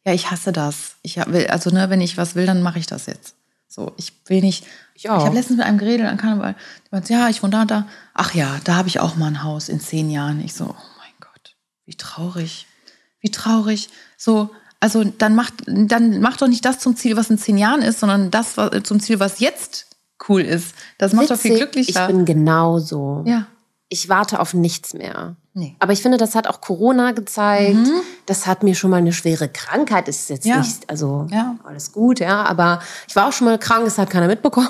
Ja, ich hasse das. Ich will, also ne, wenn ich was will, dann mache ich das jetzt. So, ich will nicht. Ich auch. habe letztens mit einem geredet an Karneval. Die meinte, ja, ich wohne da und da. Ach ja, da habe ich auch mal ein Haus in zehn Jahren. Ich so, oh mein Gott, wie traurig, wie traurig. So, also dann macht, dann macht doch nicht das zum Ziel, was in zehn Jahren ist, sondern das was, zum Ziel, was jetzt cool ist. Das macht doch viel Witzig, glücklicher. Ich bin genauso. ja, Ich warte auf nichts mehr. Nee. Aber ich finde, das hat auch Corona gezeigt. Das hat mir schon mal eine schwere Krankheit. Ist jetzt Ja. nicht, also Ja. alles gut, ja. Aber ich war auch schon mal krank, es hat keiner mitbekommen.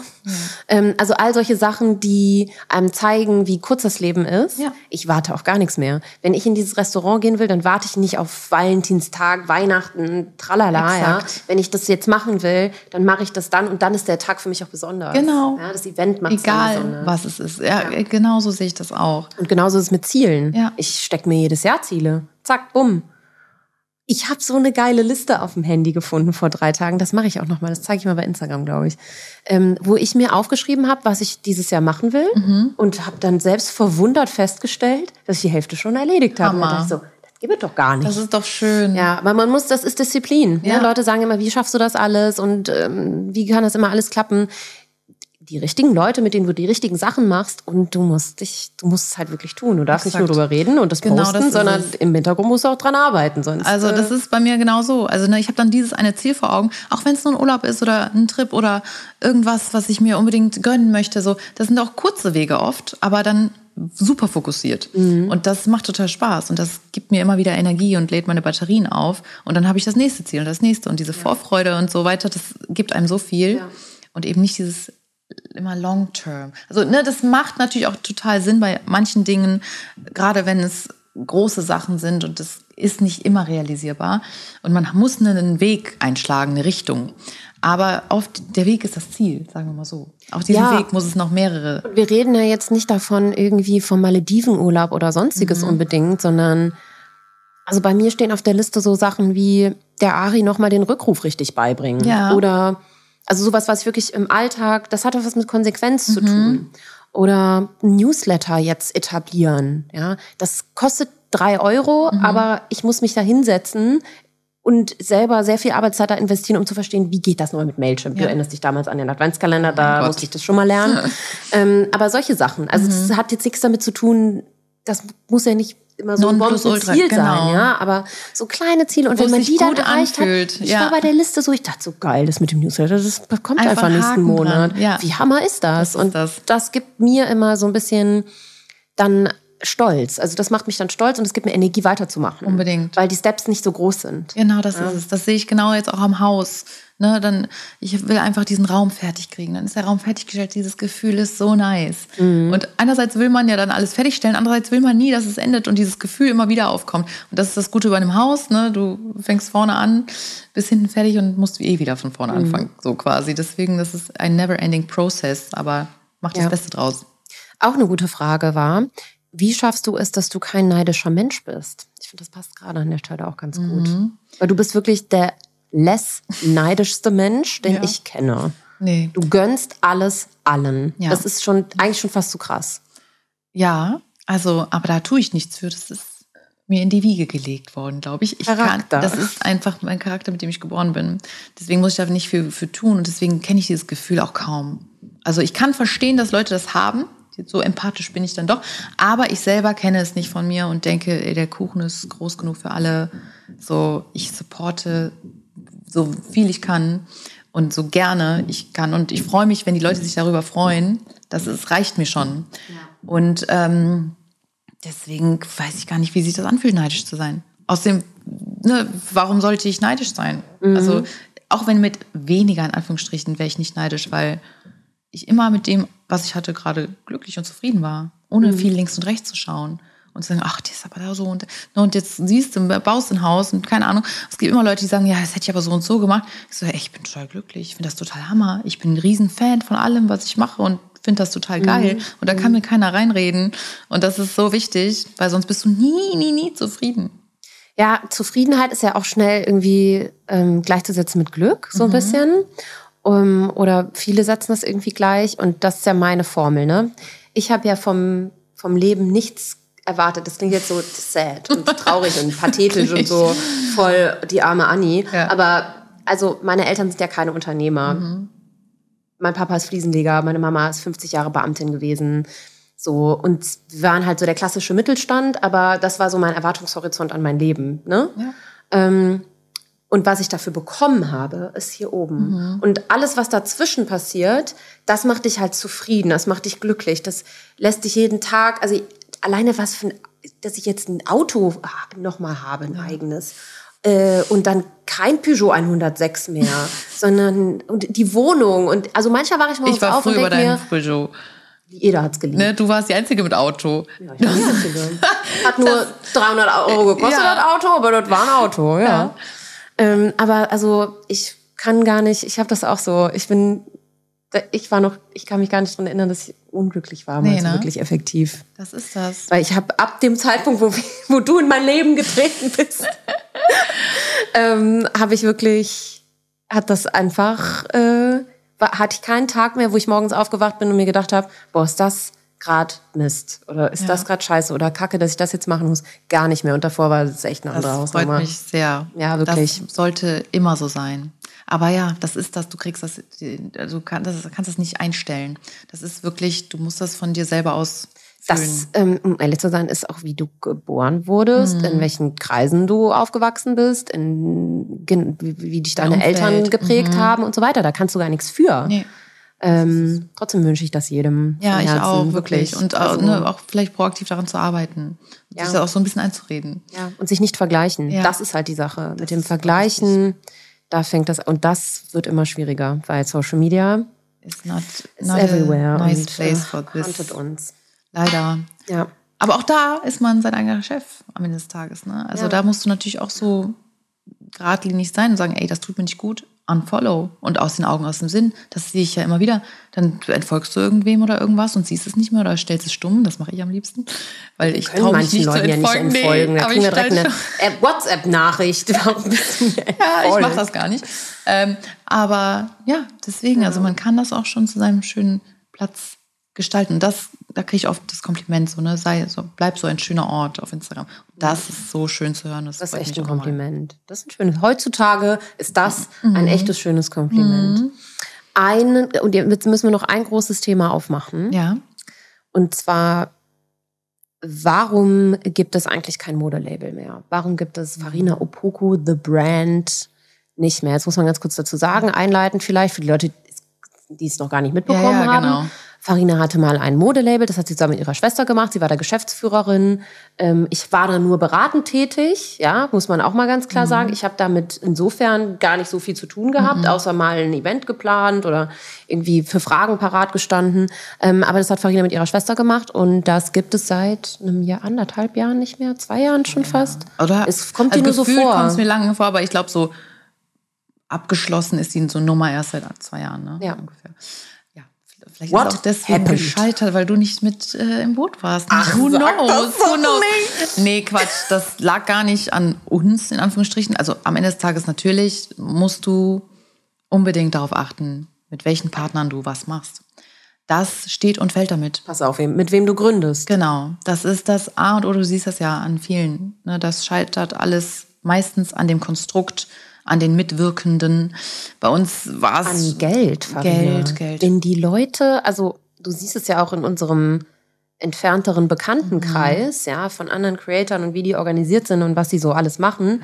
Ähm, also all solche Sachen, die einem zeigen, wie kurz das Leben ist. Ja. Ich warte auf gar nichts mehr. Wenn ich in dieses Restaurant gehen will, dann warte ich nicht auf Valentinstag, Weihnachten, tralala, ja. Wenn ich das jetzt machen will, dann mache ich das dann und dann ist der Tag für mich auch besonders. Genau. Ja, das Event macht es egal was es ist. Ja, genau so sehe ich das auch. Und genauso ist es mit Zielen. Ja. Ich stecke mir jedes Jahr Ziele. Zack, bumm. Ich habe so eine geile Liste auf dem Handy gefunden vor drei Tagen. Das mache ich auch noch mal. Das zeige ich mal bei Instagram, glaube ich. Ähm, wo ich mir aufgeschrieben habe, was ich dieses Jahr machen will. Mhm. Und habe dann selbst verwundert festgestellt, dass ich die Hälfte schon erledigt habe. Und Hammer. ich so, das gibt es doch gar nicht. Das ist doch schön. Ja, aber man muss, das ist Disziplin. Ja. Ne? Leute sagen immer, wie schaffst du das alles und ähm, wie kann das immer alles klappen? Die richtigen Leute, mit denen du die richtigen Sachen machst und du musst dich, du musst es halt wirklich tun. Du darfst nicht Exakt. nur drüber reden und das Genau, posten, das sondern es. im Hintergrund musst du auch dran arbeiten. Sonst, Also das äh, ist bei mir genau so. Also ne, ich habe dann dieses eine Ziel vor Augen, auch wenn es nur ein Urlaub ist oder ein Trip oder irgendwas, was ich mir unbedingt gönnen möchte. So, das sind auch kurze Wege oft, aber dann super fokussiert. Und das macht total Spaß und das gibt mir immer wieder Energie und lädt meine Batterien auf. Und dann habe ich das nächste Ziel und das nächste und diese Vorfreude und so weiter. Das gibt einem so viel Ja. und eben nicht dieses immer long term. Also ne, das macht natürlich auch total Sinn bei manchen Dingen, gerade wenn es große Sachen sind und das ist nicht immer realisierbar und man muss einen Weg einschlagen, eine Richtung. Aber auf der Weg ist das Ziel, sagen wir mal so. Auf diesem Ja. Weg muss es noch mehrere. wir reden ja jetzt nicht davon irgendwie vom Maledivenurlaub oder sonstiges Mhm. unbedingt, sondern also bei mir stehen auf der Liste so Sachen wie der Ari noch mal den Rückruf richtig beibringen Ja. oder also sowas, was ich wirklich im Alltag, das hat auch was mit Konsequenz Mhm. zu tun. Oder ein Newsletter jetzt etablieren. Ja, das kostet drei Euro, Mhm. aber ich muss mich da hinsetzen und selber sehr viel Arbeitszeit da investieren, um zu verstehen, wie geht das nochmal mit Mailchimp. Du Ja. erinnerst dich damals an den Adventskalender, da Gott. musste ich das schon mal lernen. [laughs] ähm, aber solche Sachen. Also Mhm. das hat jetzt nichts damit zu tun, das muss ja nicht immer so ein Nonplusultra, Ziel genau. sein, ja, aber so kleine Ziele und Wo wenn man die dann erreicht anfühlt, hat, ich ja. war bei der Liste so, ich dachte so geil, das mit dem Newsletter, das kommt Einfach einfach, nächsten Haken Monat. ja. Wie hammer ist das? Das ist und das. das gibt mir immer so ein bisschen dann Stolz. Also das macht mich dann stolz und es gibt mir Energie weiterzumachen. Unbedingt. Weil die Steps nicht so groß sind. Genau, das ist es. Das sehe ich genau jetzt auch am Haus. Ne, dann, ich will einfach diesen Raum fertig kriegen. Dann ist der Raum fertiggestellt. Dieses Gefühl ist so nice. Und einerseits will man ja dann alles fertigstellen, andererseits will man nie, dass es endet und dieses Gefühl immer wieder aufkommt. Und das ist das Gute bei einem Haus. Ne? Du fängst vorne an, bis hinten fertig und musst eh wieder von vorne anfangen. So quasi. Deswegen, das ist ein never-ending Process, aber mach das Ja. Beste draus. Auch eine gute Frage war, wie schaffst du es, dass du kein neidischer Mensch bist? Ich finde, das passt gerade an der Stelle auch ganz gut. Mhm. Weil du bist wirklich der less neidischste Mensch, den Ja. ich kenne. Nee. Du gönnst alles allen. Ja. Das ist schon eigentlich schon fast zu krass. Ja, also, aber da tue ich nichts für. Das ist mir in die Wiege gelegt worden, glaube ich. ich Charakter. Kann, das ist einfach mein Charakter, mit dem ich geboren bin. Deswegen muss ich da nicht viel für tun und deswegen kenne ich dieses Gefühl auch kaum. Also ich kann verstehen, dass Leute das haben. So empathisch bin ich dann doch. Aber ich selber kenne es nicht von mir und denke, ey, der Kuchen ist groß genug für alle. So, ich supporte so viel ich kann und so gerne ich kann. Und ich freue mich, wenn die Leute sich darüber freuen. Das ist, reicht mir schon. Und ähm, deswegen weiß ich gar nicht, wie sich das anfühlt, neidisch zu sein. Außerdem, ne, warum sollte ich neidisch sein? Also, auch wenn mit weniger in Anführungsstrichen wäre ich nicht neidisch, weil ich immer mit dem, was ich hatte, gerade glücklich und zufrieden war, ohne viel links und rechts zu schauen. Und sagen, ach, die ist aber da so und, und jetzt siehst du, baust ein Haus und keine Ahnung. Es gibt immer Leute, die sagen, ja, das hätte ich aber so und so gemacht. Ich so, ey, ich bin total glücklich, ich finde das total Hammer. Ich bin ein Riesenfan von allem, was ich mache und finde das total geil. Mhm. Und da kann mir keiner reinreden. Und das ist so wichtig, weil sonst bist du nie, nie, nie zufrieden. Ja, Zufriedenheit ist ja auch schnell irgendwie ähm, gleichzusetzen mit Glück, so ein mhm. bisschen. Um, oder viele setzen das irgendwie gleich. Und das ist ja meine Formel. Ne? Ich habe ja vom, vom Leben nichts erwartet. Das klingt jetzt so sad und [laughs] traurig und pathetisch und so voll die arme Annie. Ja. Aber also meine Eltern sind ja keine Unternehmer. Mhm. Mein Papa ist Fliesenleger, meine Mama ist 50 Jahre Beamtin gewesen. So, und wir waren halt so der klassische Mittelstand, aber das war so mein Erwartungshorizont an mein Leben. Ne? Ja. Ähm, und was ich dafür bekommen habe, ist hier oben. Mhm. Und alles, was dazwischen passiert, das macht dich halt zufrieden, das macht dich glücklich, das lässt dich jeden Tag, also alleine was für ein, dass ich jetzt ein Auto nochmal habe, ein ja. eigenes. Äh, und dann kein Peugeot 106 mehr, [laughs] sondern und die Wohnung. Und also manchmal war ich mal ich war auf früh und über dein Peugeot. Jeder hat's geliebt. Ne, du warst die Einzige mit Auto. Ja, ich war die Einzige. Hat nur das, 300 Euro gekostet, ja. das Auto, aber das war ein Auto, ja. ja. Ähm, aber also ich kann gar nicht, ich habe das auch so, ich bin, ich war noch, ich kann mich gar nicht daran erinnern, dass ich unglücklich war, nee, ne? wirklich effektiv. Das ist das. Weil ich habe ab dem Zeitpunkt, wo, wo du in mein Leben getreten bist, [laughs] ähm, habe ich wirklich, hat das einfach... Äh, hatte ich keinen Tag mehr, wo ich morgens aufgewacht bin und mir gedacht habe, boah, ist das gerade Mist oder ist ja. das gerade scheiße oder Kacke, dass ich das jetzt machen muss. Gar nicht mehr. Und davor war es echt eine andere Hausnummer. Das freut mich sehr. Ja, wirklich. Das sollte immer so sein. Aber ja, das ist das, du kriegst das, du kannst das, kannst das nicht einstellen. Das ist wirklich, du musst das von dir selber aus das, ähm, um ehrlich zu sein, ist auch, wie du geboren wurdest, mhm. in welchen Kreisen du aufgewachsen bist, in, wie, wie dich deine Eltern geprägt mhm. haben und so weiter. Da kannst du gar nichts für. Nee. Ähm, trotzdem wünsche ich das jedem. Ja, ich auch, wirklich. Und auch, also, ne, auch vielleicht proaktiv daran zu arbeiten. Ja. Sich auch so ein bisschen einzureden. Ja, und sich nicht vergleichen. Ja. Das ist halt die Sache. Das Mit dem Vergleichen, da fängt das, und das wird immer schwieriger, weil Social Media is not, not everywhere. Nice und, place for this. uns. Leider. Ja. Aber auch da ist man sein eigener Chef am Ende des Tages. Ne? Also ja. da musst du natürlich auch so geradlinig sein und sagen, ey, das tut mir nicht gut, unfollow. Und aus den Augen, aus dem Sinn, das sehe ich ja immer wieder. Dann entfolgst du irgendwem oder irgendwas und siehst es nicht mehr oder stellst es stumm. Das mache ich am liebsten. Weil ich traue mich nicht Leuten zu entfolgen. Ja nicht entfolgen. Nee, da kriegen wir direkt eine WhatsApp-Nachricht. Warum bist du mir Ja, ich mache das gar nicht. Ähm, aber ja, deswegen, also man kann das auch schon zu seinem schönen Platz gestalten. Das, da kriege ich oft das Kompliment, so, ne, sei so, bleib so ein schöner Ort auf Instagram. Das ist so schön zu hören. Das, das ist echt ein Kompliment. Mal. Das ist ein schönes. Heutzutage ist das mhm. ein echtes schönes Kompliment. Mhm. Ein, und jetzt müssen wir noch ein großes Thema aufmachen. Ja. Und zwar, warum gibt es eigentlich kein Modelabel mehr? Warum gibt es Farina Opoko, The Brand, nicht mehr? Jetzt muss man ganz kurz dazu sagen, einleitend vielleicht für die Leute, die es noch gar nicht mitbekommen ja, ja, genau. Farina hatte mal ein Modelabel, das hat sie zusammen mit ihrer Schwester gemacht. Sie war da Geschäftsführerin. Ähm, ich war da nur beratend tätig, ja, muss man auch mal ganz klar mhm. sagen. Ich habe damit insofern gar nicht so viel zu tun gehabt, mhm. außer mal ein Event geplant oder irgendwie für Fragen parat gestanden. Ähm, aber das hat Farina mit ihrer Schwester gemacht und das gibt es seit einem Jahr, anderthalb Jahren nicht mehr, zwei Jahren schon ja. fast. Oder? Es kommt also dir nur so vor. kommt es mir lange vor, aber ich glaube so abgeschlossen ist die so Nummer erst seit zwei Jahren, ne? Ja. Ungefähr. Vielleicht What ist auch deswegen happened? gescheitert, weil du nicht mit äh, im Boot warst. Ach, Who knows? Who knows? Nicht. Nee, Quatsch. Das lag gar nicht an uns, in Anführungsstrichen. Also am Ende des Tages natürlich musst du unbedingt darauf achten, mit welchen Partnern du was machst. Das steht und fällt damit. Pass auf, mit wem du gründest. Genau. Das ist das A und O. Du siehst das ja an vielen. Ne? Das scheitert alles meistens an dem Konstrukt, an den Mitwirkenden. Bei uns war es. An Geld, Farina. Geld, Geld. Wenn die Leute, also du siehst es ja auch in unserem entfernteren Bekanntenkreis, mhm. ja, von anderen Creatoren und wie die organisiert sind und was sie so alles machen.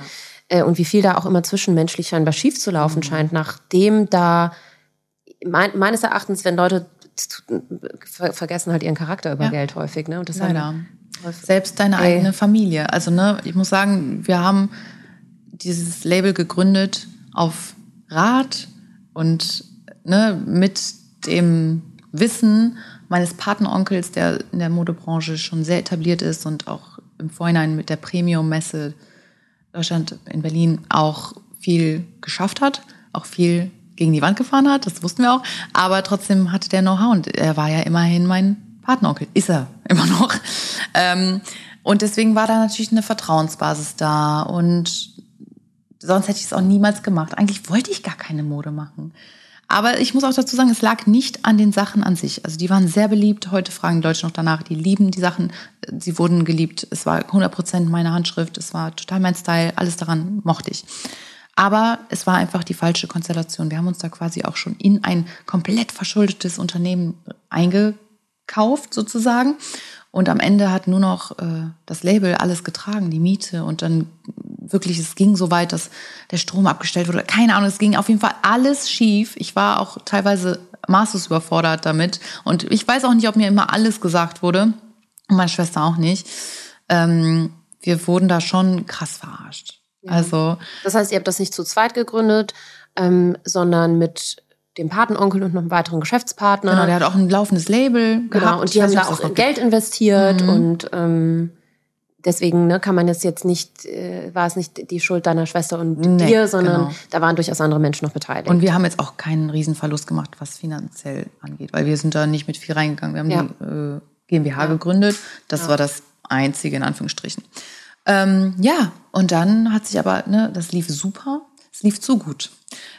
Ja. Äh, und wie viel da auch immer zwischenmenschlich scheinbar schief zu laufen mhm. scheint, nachdem da mein, meines Erachtens, wenn Leute vergessen halt ihren Charakter über ja. Geld häufig, ne? Und das Leider. Selbst deine Ey. eigene Familie. Also, ne, ich muss sagen, wir haben dieses Label gegründet auf Rat und ne, mit dem Wissen meines Patenonkels, der in der Modebranche schon sehr etabliert ist und auch im Vorhinein mit der Premium-Messe Deutschland in Berlin auch viel geschafft hat, auch viel gegen die Wand gefahren hat, das wussten wir auch. Aber trotzdem hatte der Know-how und er war ja immerhin mein Partneronkel. Ist er [laughs] immer noch. Ähm, und deswegen war da natürlich eine Vertrauensbasis da und sonst hätte ich es auch niemals gemacht. Eigentlich wollte ich gar keine Mode machen. Aber ich muss auch dazu sagen, es lag nicht an den Sachen an sich. Also die waren sehr beliebt. Heute fragen die Leute noch danach. Die lieben die Sachen. Sie wurden geliebt. Es war 100 Prozent meine Handschrift. Es war total mein Style. Alles daran mochte ich. Aber es war einfach die falsche Konstellation. Wir haben uns da quasi auch schon in ein komplett verschuldetes Unternehmen eingekauft sozusagen. Und am Ende hat nur noch äh, das Label alles getragen, die Miete. Und dann wirklich, es ging so weit, dass der Strom abgestellt wurde. Keine Ahnung, es ging auf jeden Fall alles schief. Ich war auch teilweise maßlos überfordert damit. Und ich weiß auch nicht, ob mir immer alles gesagt wurde. Und meine Schwester auch nicht. Ähm, wir wurden da schon krass verarscht. Ja. Also. Das heißt, ihr habt das nicht zu zweit gegründet, ähm, sondern mit dem Patenonkel und noch einem weiteren Geschäftspartner. Genau, der hat auch ein laufendes Label genau, gehabt. Und die haben da auch Geld investiert mhm. und ähm, deswegen ne, kann man jetzt jetzt nicht, äh, war es nicht die Schuld deiner Schwester und nee, dir, sondern genau. da waren durchaus andere Menschen noch beteiligt. Und wir haben jetzt auch keinen Riesenverlust gemacht, was finanziell angeht, weil wir sind da nicht mit viel reingegangen. Wir haben ja. die äh, GmbH ja. gegründet. Das ja. war das Einzige in Anführungsstrichen. Ähm, ja, und dann hat sich aber, ne, das lief super, es lief zu gut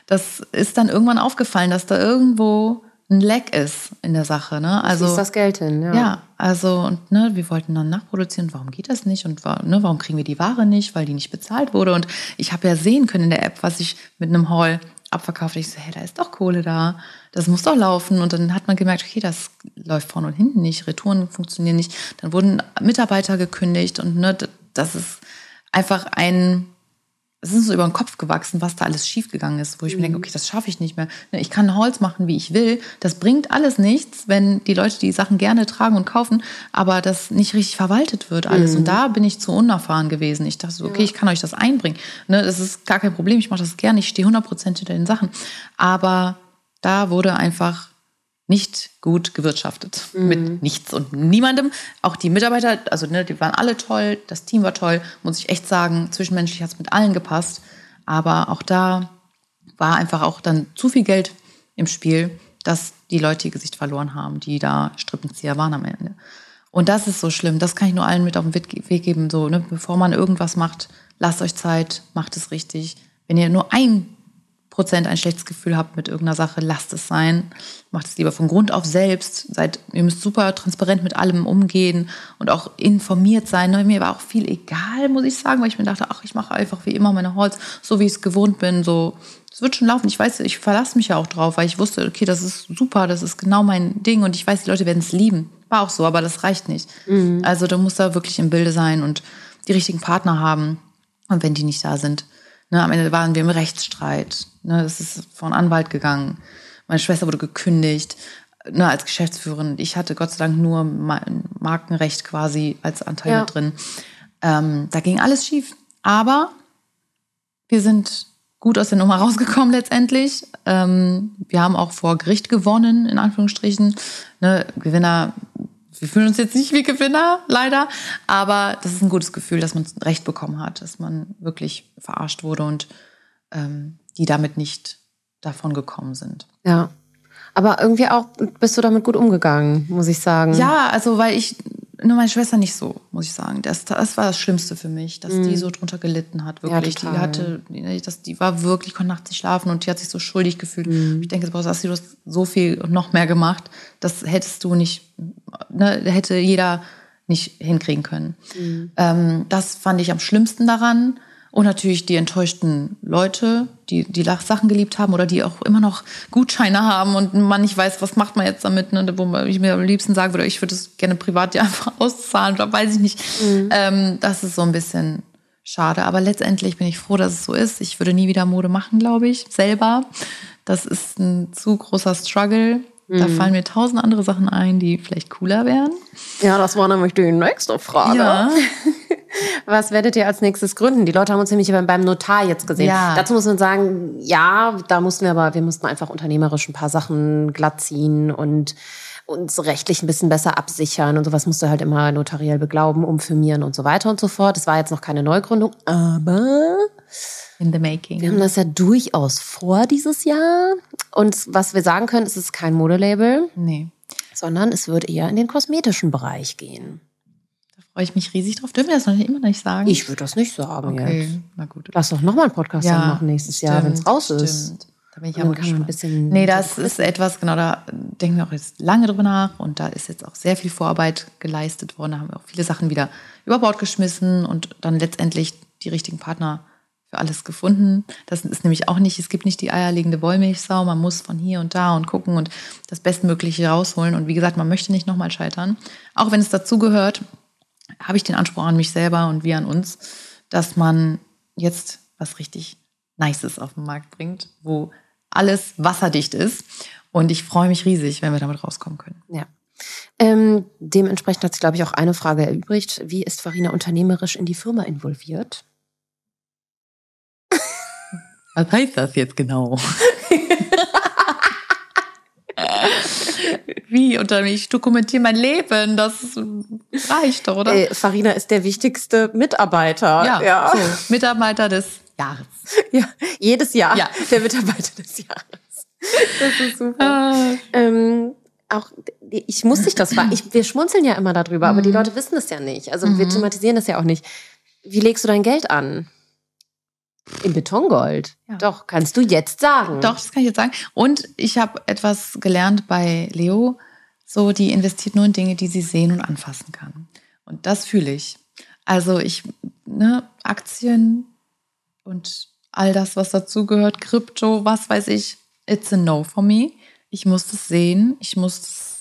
das ist dann irgendwann aufgefallen, dass da irgendwo ein Leck ist in der Sache. Ne? Also ist das Geld hin, ja. Ja, also und ne, wir wollten dann nachproduzieren. Warum geht das nicht und ne, warum kriegen wir die Ware nicht, weil die nicht bezahlt wurde? Und ich habe ja sehen können in der App, was ich mit einem Haul abverkauft. Ich so, hey, da ist doch Kohle da, das muss doch laufen. Und dann hat man gemerkt, okay, das läuft vorne und hinten nicht, Retouren funktionieren nicht. Dann wurden Mitarbeiter gekündigt und ne, das ist einfach ein es ist so über den Kopf gewachsen, was da alles schiefgegangen ist, wo ich mhm. mir denke, okay, das schaffe ich nicht mehr. Ne, ich kann Holz machen, wie ich will. Das bringt alles nichts, wenn die Leute die Sachen gerne tragen und kaufen, aber das nicht richtig verwaltet wird alles. Mhm. Und da bin ich zu unerfahren gewesen. Ich dachte so, okay, ja. ich kann euch das einbringen. Ne, das ist gar kein Problem, ich mache das gerne, ich stehe 100% hinter den Sachen. Aber da wurde einfach nicht gut gewirtschaftet mhm. mit nichts und niemandem. Auch die Mitarbeiter, also ne, die waren alle toll, das Team war toll, muss ich echt sagen. Zwischenmenschlich hat es mit allen gepasst. Aber auch da war einfach auch dann zu viel Geld im Spiel, dass die Leute ihr Gesicht verloren haben, die da Strippenzieher waren am Ende. Und das ist so schlimm. Das kann ich nur allen mit auf den Weg geben. So, ne, bevor man irgendwas macht, lasst euch Zeit, macht es richtig. Wenn ihr nur ein Prozent ein schlechtes Gefühl habt mit irgendeiner Sache, lasst es sein. Macht es lieber von Grund auf selbst. Seid, ihr müsst super transparent mit allem umgehen und auch informiert sein. Mir war auch viel egal, muss ich sagen, weil ich mir dachte, ach, ich mache einfach wie immer meine Holz, so wie ich es gewohnt bin. So, es wird schon laufen. Ich weiß, ich verlasse mich ja auch drauf, weil ich wusste, okay, das ist super, das ist genau mein Ding und ich weiß, die Leute werden es lieben. War auch so, aber das reicht nicht. Mhm. Also du musst da wirklich im Bilde sein und die richtigen Partner haben. Und wenn die nicht da sind, Ne, am Ende waren wir im Rechtsstreit. Ne, es ist vor einen Anwalt gegangen. Meine Schwester wurde gekündigt ne, als Geschäftsführerin. Ich hatte Gott sei Dank nur Markenrecht quasi als Anteil ja. mit drin. Ähm, da ging alles schief. Aber wir sind gut aus der Nummer rausgekommen letztendlich. Ähm, wir haben auch vor Gericht gewonnen, in Anführungsstrichen. Ne, Gewinner wir fühlen uns jetzt nicht wie Gewinner, leider, aber das ist ein gutes Gefühl, dass man Recht bekommen hat, dass man wirklich verarscht wurde und ähm, die damit nicht davon gekommen sind. Ja. Aber irgendwie auch bist du damit gut umgegangen, muss ich sagen. Ja, also weil ich nur meine Schwester nicht so, muss ich sagen. Das, das war das Schlimmste für mich, dass mhm. die so drunter gelitten hat, wirklich. Ja, die hatte, das, die war wirklich, konnte nachts nicht schlafen und die hat sich so schuldig gefühlt. Mhm. Ich denke, du hast so viel und noch mehr gemacht. Das hättest du nicht, ne, hätte jeder nicht hinkriegen können. Mhm. Ähm, das fand ich am schlimmsten daran. Und natürlich die enttäuschten Leute, die die Sachen geliebt haben oder die auch immer noch Gutscheine haben und man nicht weiß, was macht man jetzt damit, ne? wo ich mir am liebsten sagen würde, ich würde es gerne privat ja [laughs] einfach auszahlen oder weiß ich nicht. Mhm. Ähm, das ist so ein bisschen schade. Aber letztendlich bin ich froh, dass es so ist. Ich würde nie wieder Mode machen, glaube ich, selber. Das ist ein zu großer Struggle. Da mhm. fallen mir tausend andere Sachen ein, die vielleicht cooler wären. Ja, das war nämlich die nächste Frage. Ja. [laughs] Was werdet ihr als nächstes gründen? Die Leute haben uns nämlich beim Notar jetzt gesehen. Ja. Dazu muss man sagen, ja, da mussten wir aber, wir mussten einfach unternehmerisch ein paar Sachen glatt ziehen und uns rechtlich ein bisschen besser absichern und sowas musst du halt immer notariell beglauben, umfirmieren und so weiter und so fort. Das war jetzt noch keine Neugründung, aber In the making. wir haben das ja durchaus vor dieses Jahr. Und was wir sagen können, es ist kein Modelabel, Nee. sondern es wird eher in den kosmetischen Bereich gehen. Freue ich mich riesig drauf. Dürfen wir das noch nicht, immer noch nicht sagen? Ich würde das nicht sagen Okay, jetzt. na gut. Lass doch nochmal einen Podcast dann machen nächstes Jahr, wenn es stimmt, raus ist. Stimmt. Da bin ich aber kann man ein bisschen- Nee, das ist etwas, genau, da denken wir auch jetzt lange drüber nach und da ist jetzt auch sehr viel Vorarbeit geleistet worden. Da haben wir auch viele Sachen wieder über Bord geschmissen und dann letztendlich die richtigen Partner für alles gefunden. Das ist nämlich auch nicht, es gibt nicht die eierlegende Wollmilchsau, man muss von hier und da und gucken und das Bestmögliche rausholen. Und wie gesagt, man möchte nicht nochmal scheitern. Auch wenn es dazugehört, habe ich den Anspruch an mich selber und wir an uns, dass man jetzt was richtig Nices auf den Markt bringt, wo alles wasserdicht ist. Und ich freue mich riesig, wenn wir damit rauskommen können. Ja. Ähm, dementsprechend hat sich, glaube ich, auch eine Frage erübrigt. Wie ist Farina unternehmerisch in die Firma involviert? Was heißt das jetzt genau? [laughs] [laughs] Wie? Unter ich dokumentiere mein Leben. Das reicht doch, oder? Äh, Farina ist der wichtigste Mitarbeiter. ja, ja. So, Mitarbeiter des Jahres. [laughs] Ja, jedes Jahr Ja. der Mitarbeiter des Jahres. Das ist super. Ah, Ähm, auch ich muss dich das fragen. Ich, wir schmunzeln ja immer darüber, aber die Leute wissen es ja nicht. Also wir thematisieren das ja auch nicht. Wie legst du dein Geld an? In Betongold. Ja. Doch, kannst du jetzt sagen. Doch, das kann ich jetzt sagen. Und ich habe etwas gelernt bei Leo. So, die investiert nur in Dinge, die sie sehen und anfassen kann. Und das fühle ich. Also ich, ne, Aktien und all das, was dazugehört, Krypto, was weiß ich, it's a no for me. Ich muss das sehen, ich muss es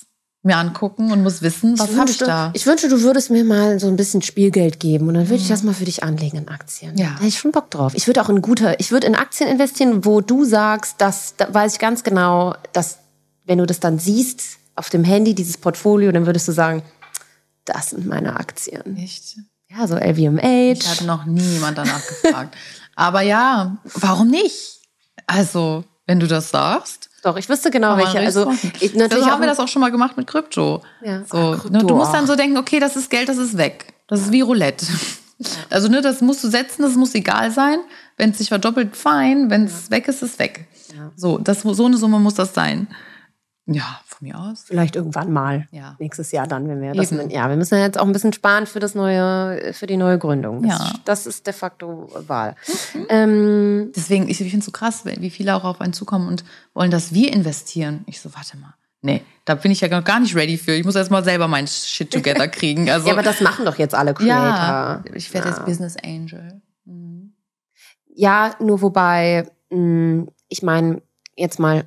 mir angucken und muss wissen, was habe ich da. Ich wünschte, du würdest mir mal so ein bisschen Spielgeld geben und dann würde ich das mal für dich anlegen in Aktien. Ja. Da hätte ich schon Bock drauf. Ich würde auch in gute, ich würde in Aktien investieren, wo du sagst, dass, da weiß ich ganz genau, dass wenn du das dann siehst auf dem Handy, dieses Portfolio, dann würdest du sagen, das sind meine Aktien. Echt? Ja, so LVMH. Ich hatte noch niemand danach gefragt. Aber ja, warum nicht? Also, wenn du das sagst. Doch, ich wüsste genau welche. Also ich, so natürlich haben wir das auch schon mal gemacht mit Krypto. Ja. So, Ach, du musst dann so denken, okay, das ist Geld, das ist weg. Das ist wie Roulette. Also ne, das musst du setzen, das muss egal sein. Wenn es sich verdoppelt, fein. Wenn es weg ist, ist weg. Ja. So, das, so eine Summe muss das sein. Ja, von mir aus. vielleicht irgendwann mal. Ja. Nächstes Jahr dann, wenn wir das. Eben. Ja, wir müssen ja jetzt auch ein bisschen sparen für das neue, für die neue Gründung. Das, Ja. das ist de facto Wahl. Ähm, Deswegen, ich finde es so krass, wie viele auch auf einen zukommen und wollen, dass wir investieren. Ich so, warte mal. Nee, da bin ich ja noch gar nicht ready für. Ich muss erst mal selber mein Shit together [laughs] kriegen. Also, ja, aber das machen doch jetzt alle Creator. ja, ich werde Ja. jetzt Business Angel. Mhm. Ja, nur wobei, mh, ich meine, jetzt mal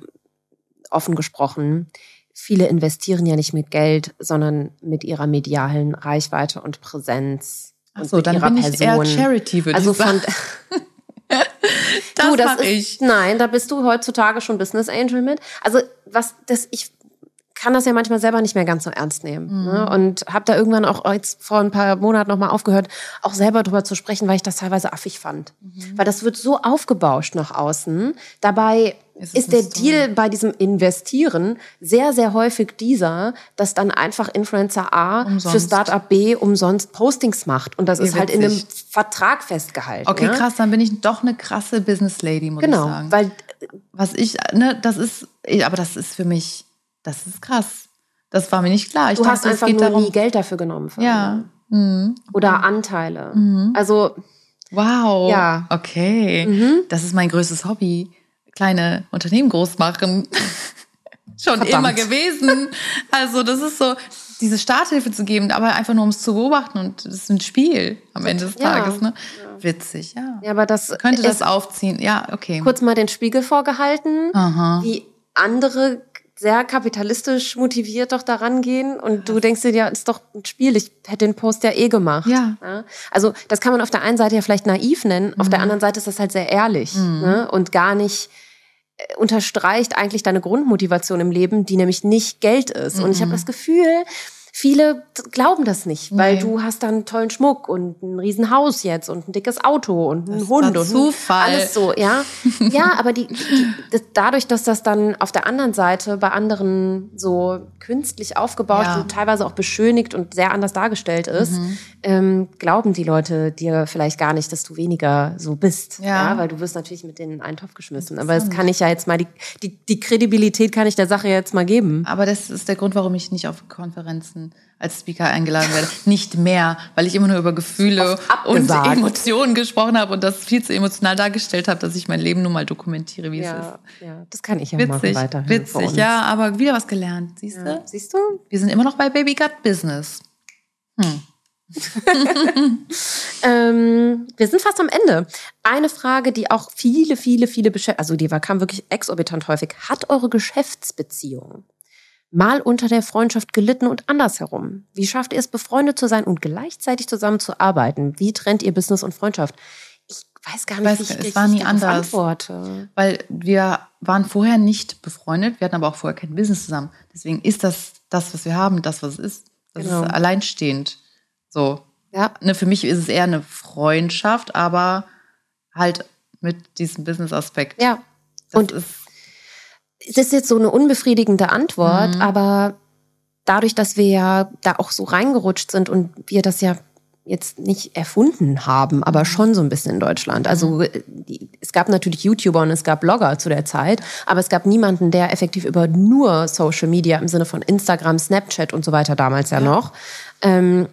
offen gesprochen, viele investieren ja nicht mit Geld, sondern mit ihrer medialen Reichweite und Präsenz. Ach so, mit dann ihrer bin ich eher Charity, würde Also ich sagen. von, Das, [laughs] du, das ist, ich. Nein, da bist du heutzutage schon Business Angel mit. Also was, das, ich kann das ja manchmal selber nicht mehr ganz so ernst nehmen. Ne? Und habe da irgendwann auch jetzt vor ein paar Monaten nochmal aufgehört, auch selber drüber zu sprechen, weil ich das teilweise affig fand. Weil das wird so aufgebauscht nach außen. Dabei ist, ist der Story. Deal bei diesem Investieren sehr, sehr häufig dieser, dass dann einfach Influencer A für Umsonst. Startup B umsonst Postings macht. Und das Wie ist halt in einem witzig. Vertrag festgehalten. Okay, ne? krass, dann bin ich doch eine krasse Business Lady, muss ich Genau, sagen. weil Was ich, ne, das ist, aber das ist für mich, das ist krass. Das war mir nicht klar. Ich Du dachte, hast einfach nur darum. nie Geld dafür genommen. Ja. mir. Mhm. Oder Anteile. Also, Wow. Ja. Okay. Mhm. Das ist mein größtes Hobby. Kleine Unternehmen groß machen. [laughs] Schon Verdammt. immer gewesen. Also, das ist so, diese Starthilfe zu geben, aber einfach nur um es zu beobachten und das ist ein Spiel am Ende des Ja. Tages, ne? Witzig, ja. ja, aber das Könnte das aufziehen. Ja, okay. kurz mal den Spiegel vorgehalten, Aha. wie andere sehr kapitalistisch motiviert doch daran gehen und du denkst dir, ja, ist doch ein Spiel, ich hätte den Post ja eh gemacht. Ja. Also das kann man auf der einen Seite ja vielleicht naiv nennen, auf Mhm. der anderen Seite ist das halt sehr ehrlich ne? und gar nicht äh, unterstreicht eigentlich deine Grundmotivation im Leben, die nämlich nicht Geld ist. Und ich Mhm. habe das Gefühl, viele glauben das nicht, weil Nee. du hast dann tollen Schmuck und ein Riesenhaus jetzt und ein dickes Auto und einen ist Hund und Zufall. alles so, ja. [laughs] ja, aber die, die, das, dadurch, dass das dann auf der anderen Seite bei anderen so künstlich aufgebaut, Ja. so teilweise auch beschönigt und sehr anders dargestellt ist, Mhm. ähm, glauben die Leute dir vielleicht gar nicht, dass du weniger so bist. Ja. weil du wirst natürlich mit denen in einen Topf geschmissen. Aber das kann ich ja jetzt mal, die, die, die Kredibilität kann ich der Sache jetzt mal geben. Aber das ist der Grund, warum ich nicht auf Konferenzen als Speaker eingeladen werde. Nicht mehr, weil ich immer nur über Gefühle und. Emotionen gesprochen habe und das viel zu emotional dargestellt habe, dass ich mein Leben nun mal dokumentiere, wie es Ja, ja, das kann ich ja machen ist. weiterhin. Witzig, witzig, ja, aber wieder was gelernt, siehst du? Siehst du? Wir sind immer noch bei Baby Gut Business. [laughs] Ähm, wir sind fast am Ende. Eine Frage, die auch viele, viele, viele beschäftigt, also die kam wirklich exorbitant häufig. Hat eure Geschäftsbeziehung mal unter der Freundschaft gelitten und andersherum? Wie schafft ihr es, befreundet zu sein und gleichzeitig zusammenzuarbeiten? Wie trennt ihr Business und Freundschaft? Ich weiß gar nicht, Weiß wie ich es war nie anders. antworte. Weil wir waren vorher nicht befreundet, wir hatten aber auch vorher kein Business zusammen. Deswegen ist das das, was wir haben, das, was es ist. Das Genau. ist alleinstehend. So. Ja. Ne, für mich ist es eher eine Freundschaft, aber halt mit diesem Business-Aspekt. Ja. Das Und ist, es ist jetzt so eine unbefriedigende Antwort, Mhm. aber dadurch, dass wir ja da auch so reingerutscht sind und wir das ja jetzt nicht erfunden haben, aber schon so ein bisschen in Deutschland. Also äh, die, es gab natürlich YouTuber und es gab Blogger zu der Zeit, aber es gab niemanden, der effektiv über nur Social Media im Sinne von Instagram, Snapchat und so weiter damals ja, noch ähm,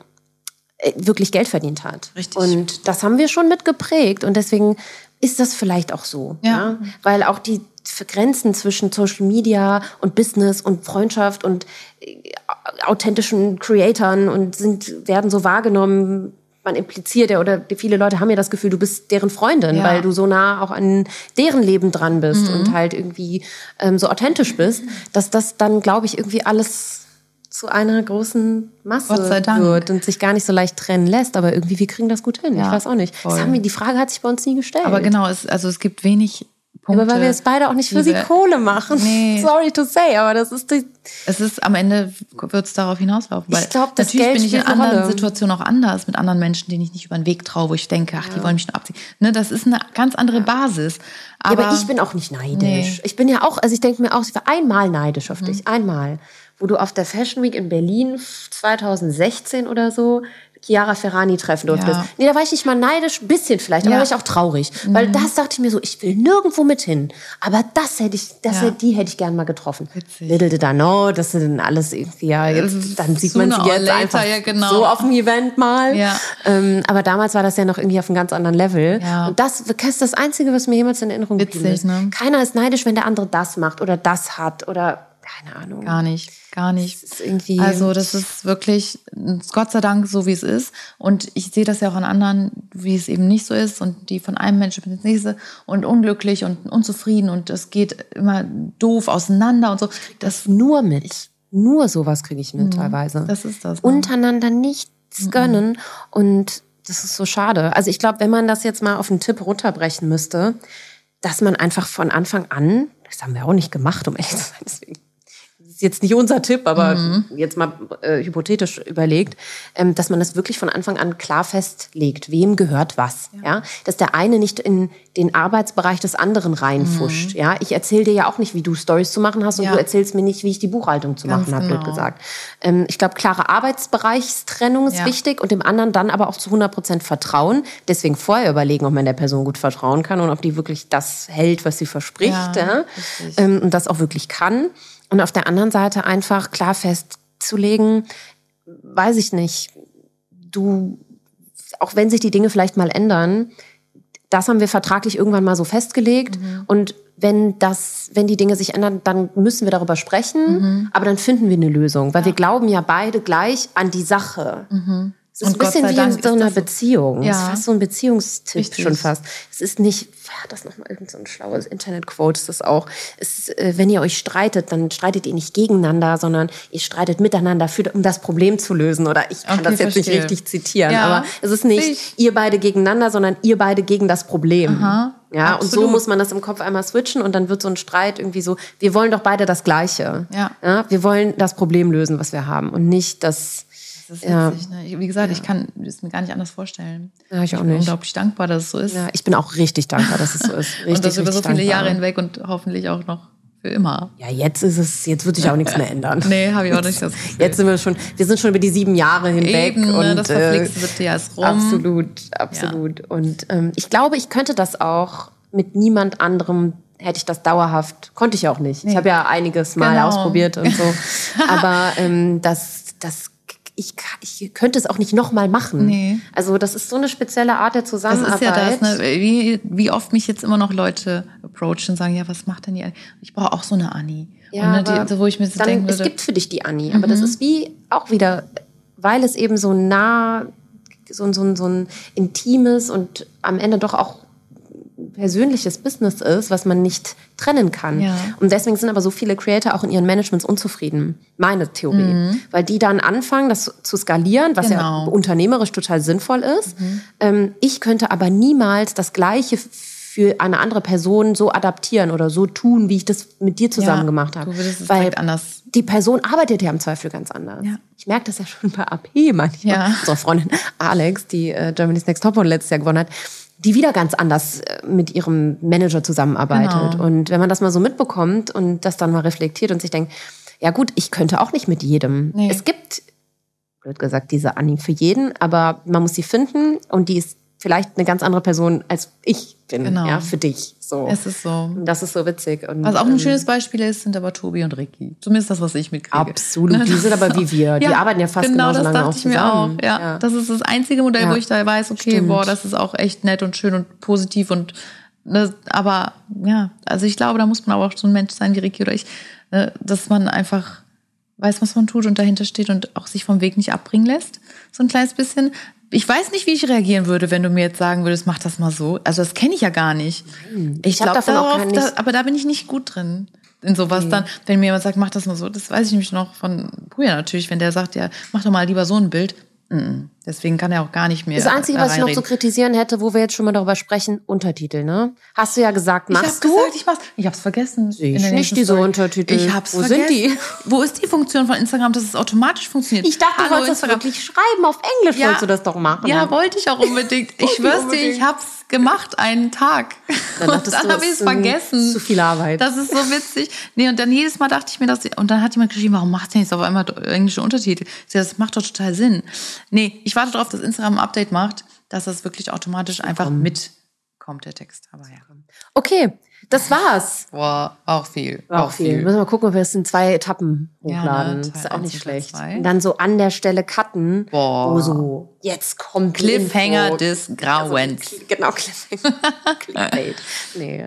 äh, wirklich Geld verdient hat. Richtig. Und das haben wir schon mit geprägt und deswegen ist das vielleicht auch so. Ja. Weil auch die Grenzen zwischen Social Media und Business und Freundschaft und äh, authentischen Creatoren und sind, werden so wahrgenommen, man impliziert ja, oder viele Leute haben ja das Gefühl, du bist deren Freundin, Ja. Mhm. weil du so nah auch an deren Leben dran bist und halt irgendwie ähm, so authentisch bist, dass das dann, glaube ich, irgendwie alles zu einer großen Masse wird und sich gar nicht so leicht trennen lässt. Aber irgendwie, wir kriegen das gut hin. Ja, ich weiß auch nicht. Das haben wir, die Frage hat sich bei uns nie gestellt. aber genau, es, also es gibt wenig Punkte. Aber weil wir es beide auch nicht für die Kohle machen. Nee. [laughs] Sorry to say, aber das ist die. Es ist am Ende wird es darauf hinauslaufen. Ich Weil glaub, das natürlich Geld bin ich in anderen Rolle. Situationen auch anders mit anderen Menschen, denen ich nicht über den Weg traue, wo ich denke, ach, die wollen mich nur abziehen. Ne, das ist eine ganz andere Basis. Aber, Aber, ich bin auch nicht neidisch. Nee. Mhm. Ich bin ja auch, also ich denke mir auch, ich war einmal neidisch auf dich. Einmal. Wo du auf der Fashion Week in Berlin 2016 oder so Chiara Ferrani treffen durftest. Ja. Nee, da war ich nicht mal neidisch, ein bisschen vielleicht, aber Ja. Mhm. war ich auch traurig. Weil das dachte ich mir so, ich will nirgendwo mit hin. Aber das hätte ich, das Ja. hätte, die hätte ich gern mal getroffen. Witzig. Little did I know, das sind alles irgendwie, ja, jetzt, dann sieht man sie jetzt later, einfach ja, genau. so auf dem Event mal. Ja. Ähm, aber damals war das ja noch irgendwie auf einem ganz anderen Level. Ja. Und das, das ist das Einzige, was mir jemals in Erinnerung Witzig, geblieben ist. ne? Keiner ist neidisch, wenn der andere das macht oder das hat oder keine Ahnung. Gar nicht, gar nicht. Das. Also das ist wirklich Gott sei Dank so, wie es ist. Und ich sehe das ja auch an anderen, wie es eben nicht so ist und die von einem Menschen ins nächste und unglücklich und unzufrieden und das geht immer doof auseinander und so. Das, nur mit. Nur sowas kriege ich mit teilweise. Mhm. das ist das. ne? Untereinander nichts gönnen und das ist so schade. Also ich glaube, wenn man das jetzt mal auf einen Tipp runterbrechen müsste, dass man einfach von Anfang an, das haben wir auch nicht gemacht, um ehrlich zu sein, deswegen ist jetzt nicht unser Tipp, aber Mhm. jetzt mal äh, hypothetisch überlegt, ähm, dass man das wirklich von Anfang an klar festlegt, wem gehört was, ja, dass der eine nicht in den Arbeitsbereich des anderen reinfuscht, ja. Ich erzähle dir ja auch nicht, wie du Stories zu machen hast und Mhm. Ja. du erzählst mir nicht, wie ich die Buchhaltung zu Ganz machen habe, blöd genau. gesagt. Ähm, ich glaube, klare Arbeitsbereichstrennung ist Ja. wichtig und dem anderen dann aber auch zu 100 Prozent vertrauen. Deswegen vorher überlegen, ob man der Person gut vertrauen kann und ob die wirklich das hält, was sie verspricht. Ja, Ja, ähm, und das auch wirklich kann. Und auf der anderen Seite einfach klar festzulegen, weiß ich nicht, du, auch wenn sich die Dinge vielleicht mal ändern, das haben wir vertraglich irgendwann mal so festgelegt. Mhm. Und wenn das, wenn die Dinge sich ändern, dann müssen wir darüber sprechen. Mhm. Aber dann finden wir eine Lösung, weil wir glauben ja beide gleich an die Sache. Mhm. Es ist Und ein Gott bisschen sei wie Dank in so einer. Beziehung. Es ist Ja. fast so ein Beziehungstipp Richtig. schon fast. Es ist nicht, wer hat das nochmal, irgend so ein schlaues Internetquote ist das auch. Es ist, äh, wenn ihr euch streitet, dann streitet ihr nicht gegeneinander, sondern ihr streitet miteinander, für, um das Problem zu lösen. Oder ich kann Okay, das jetzt verstehe. nicht richtig zitieren, Ja. aber es ist nicht Ich- ihr beide gegeneinander, sondern ihr beide gegen das Problem. Aha, ja, und so absolut. muss man das im Kopf einmal switchen und dann wird so ein Streit irgendwie so, wir wollen doch beide das Gleiche. Ja. Ja, wir wollen das Problem lösen, was wir haben und nicht das, Das ist Ja. witzig, ne? Ich- Wie gesagt, ich kann es mir gar nicht anders vorstellen. Ja, ich auch bin nicht. unglaublich dankbar, dass es so ist. ja, ich bin auch richtig dankbar, dass es so ist. [laughs] Richtig, und das über so viele dankbar. Jahre hinweg und hoffentlich auch noch für immer. Ja, jetzt ist es, jetzt wird sich auch nichts mehr ändern. [laughs] Nee, habe ich auch nicht das Gefühl. Jetzt sind wir schon, wir sind schon über die sieben Jahre hinweg Eben, ne, und das äh, verflixte siebte Jahr ist rum. absolut, absolut. Und ähm, ich glaube, ich könnte das auch mit niemand anderem. Hätte ich das dauerhaft, konnte ich auch nicht. Ich habe ja einiges mal Genau. ausprobiert und so. [laughs] Aber ähm, das, das, ich, ich könnte es auch nicht nochmal machen. Nee. Also das ist so eine spezielle Art der Das Zusammenarbeit. ist ja das, ne? wie, wie oft mich jetzt immer noch Leute approachen und sagen, ja, was macht denn die Anni? Ich brauche auch so eine Anni. Ja, und, ne, die, wo ich mir so dann, denken es gibt für dich die Anni, aber das ist wie auch wieder, weil es eben so nah, so, so, ein- so ein intimes und am Ende doch auch persönliches Business ist, was man nicht trennen kann. Ja. Und deswegen sind aber so viele Creator auch in ihren Managements unzufrieden. Meine Theorie. Weil die dann anfangen, das zu skalieren, was ja Genau. unternehmerisch total sinnvoll ist. Ähm, ich könnte aber niemals das Gleiche für eine andere Person so adaptieren oder so tun, wie ich das mit dir zusammen Ja, gemacht habe. du würdest es Weil anders. die Person arbeitet ja im Zweifel ganz anders. Ja. Ich merke das ja schon bei AP manchmal. Ja. Unsere Freundin Alex, die äh, Germany's Next Topmodel letztes Jahr gewonnen hat, die wieder ganz anders äh, mit ihrem Manager zusammenarbeitet. Genau. Und wenn man das mal so mitbekommt und das dann mal reflektiert und sich denkt, ja gut, ich könnte auch nicht mit jedem. Nee. Es gibt, blöd gesagt, diese Anni für jeden, aber man muss sie finden und die ist vielleicht eine ganz andere Person als ich bin, Genau. ja, für dich. So. Es ist so. Und das ist so witzig. Und, Was auch ein ähm, schönes Beispiel ist, sind aber Tobi und Ricky. Zumindest das, was ich mitkriege. Absolut. Die [laughs] sind aber wie wir. Die arbeiten ja fast genau, genauso das lange dachte auch ich mir zusammen. auch. Ja, Ja. Das ist das einzige Modell, Ja. wo ich da weiß, okay, Stimmt. boah, das ist auch echt nett und schön und positiv und ne, aber ja, also ich glaube, da muss man aber auch so ein Mensch sein wie Ricky oder ich, ne, dass man einfach weiß, was man tut und dahinter steht und auch sich vom Weg nicht abbringen lässt. So ein kleines bisschen. Ich weiß nicht, wie ich reagieren würde, wenn du mir jetzt sagen würdest, mach das mal so. Also das kenne ich ja gar nicht. Ich Ich hab glaube darauf, da, aber da bin ich nicht gut drin. In sowas dann, wenn mir jemand sagt, mach das mal so, das weiß ich nämlich noch von Puja natürlich, wenn der sagt, ja, mach doch mal lieber so ein Bild. Mm, Deswegen kann er auch gar nicht mehr. Das Einzige, was ich noch zu kritisieren hätte, wo wir jetzt schon mal darüber sprechen, Untertitel, ne? Hast du ja gesagt, Ich machst du? gesagt, ich mach's. Ich hab's vergessen. Sehe ich der nicht, diese Story. Untertitel. Ich hab's Wo vergessen. sind die? Wo ist die Funktion von Instagram, dass es automatisch funktioniert? Ich dachte, du Hallo, wolltest das Instagram. wirklich schreiben. Auf Englisch Ja. wolltest du das doch machen. Ja, wollte ich auch unbedingt. [laughs] Ich schwör's dir, ich hab's gemacht einen Tag. [laughs] Dann und dann du, habe ich es ist vergessen. zu viel Arbeit. Das ist so witzig. Nee, und dann jedes Mal dachte ich mir, dass und dann hat jemand geschrieben, warum macht denn jetzt auf einmal englische Untertitel? Ich Das macht doch total Sinn. Nee, ich warte darauf, dass Instagram ein Update macht, dass das wirklich automatisch einfach mitkommt, der Text. Aber ja. Okay, das war's. Boah, auch viel. Auch viel. Müssen wir mal gucken, ob wir es in zwei Etappen Ja, hochladen. ne? Das ist auch nicht schlecht. Und dann so an der Stelle cutten, Boah. wo so, jetzt kommt Cliffhanger Info. des Grauens. Genau, Cliffhanger. [laughs] Clickbait. Nee.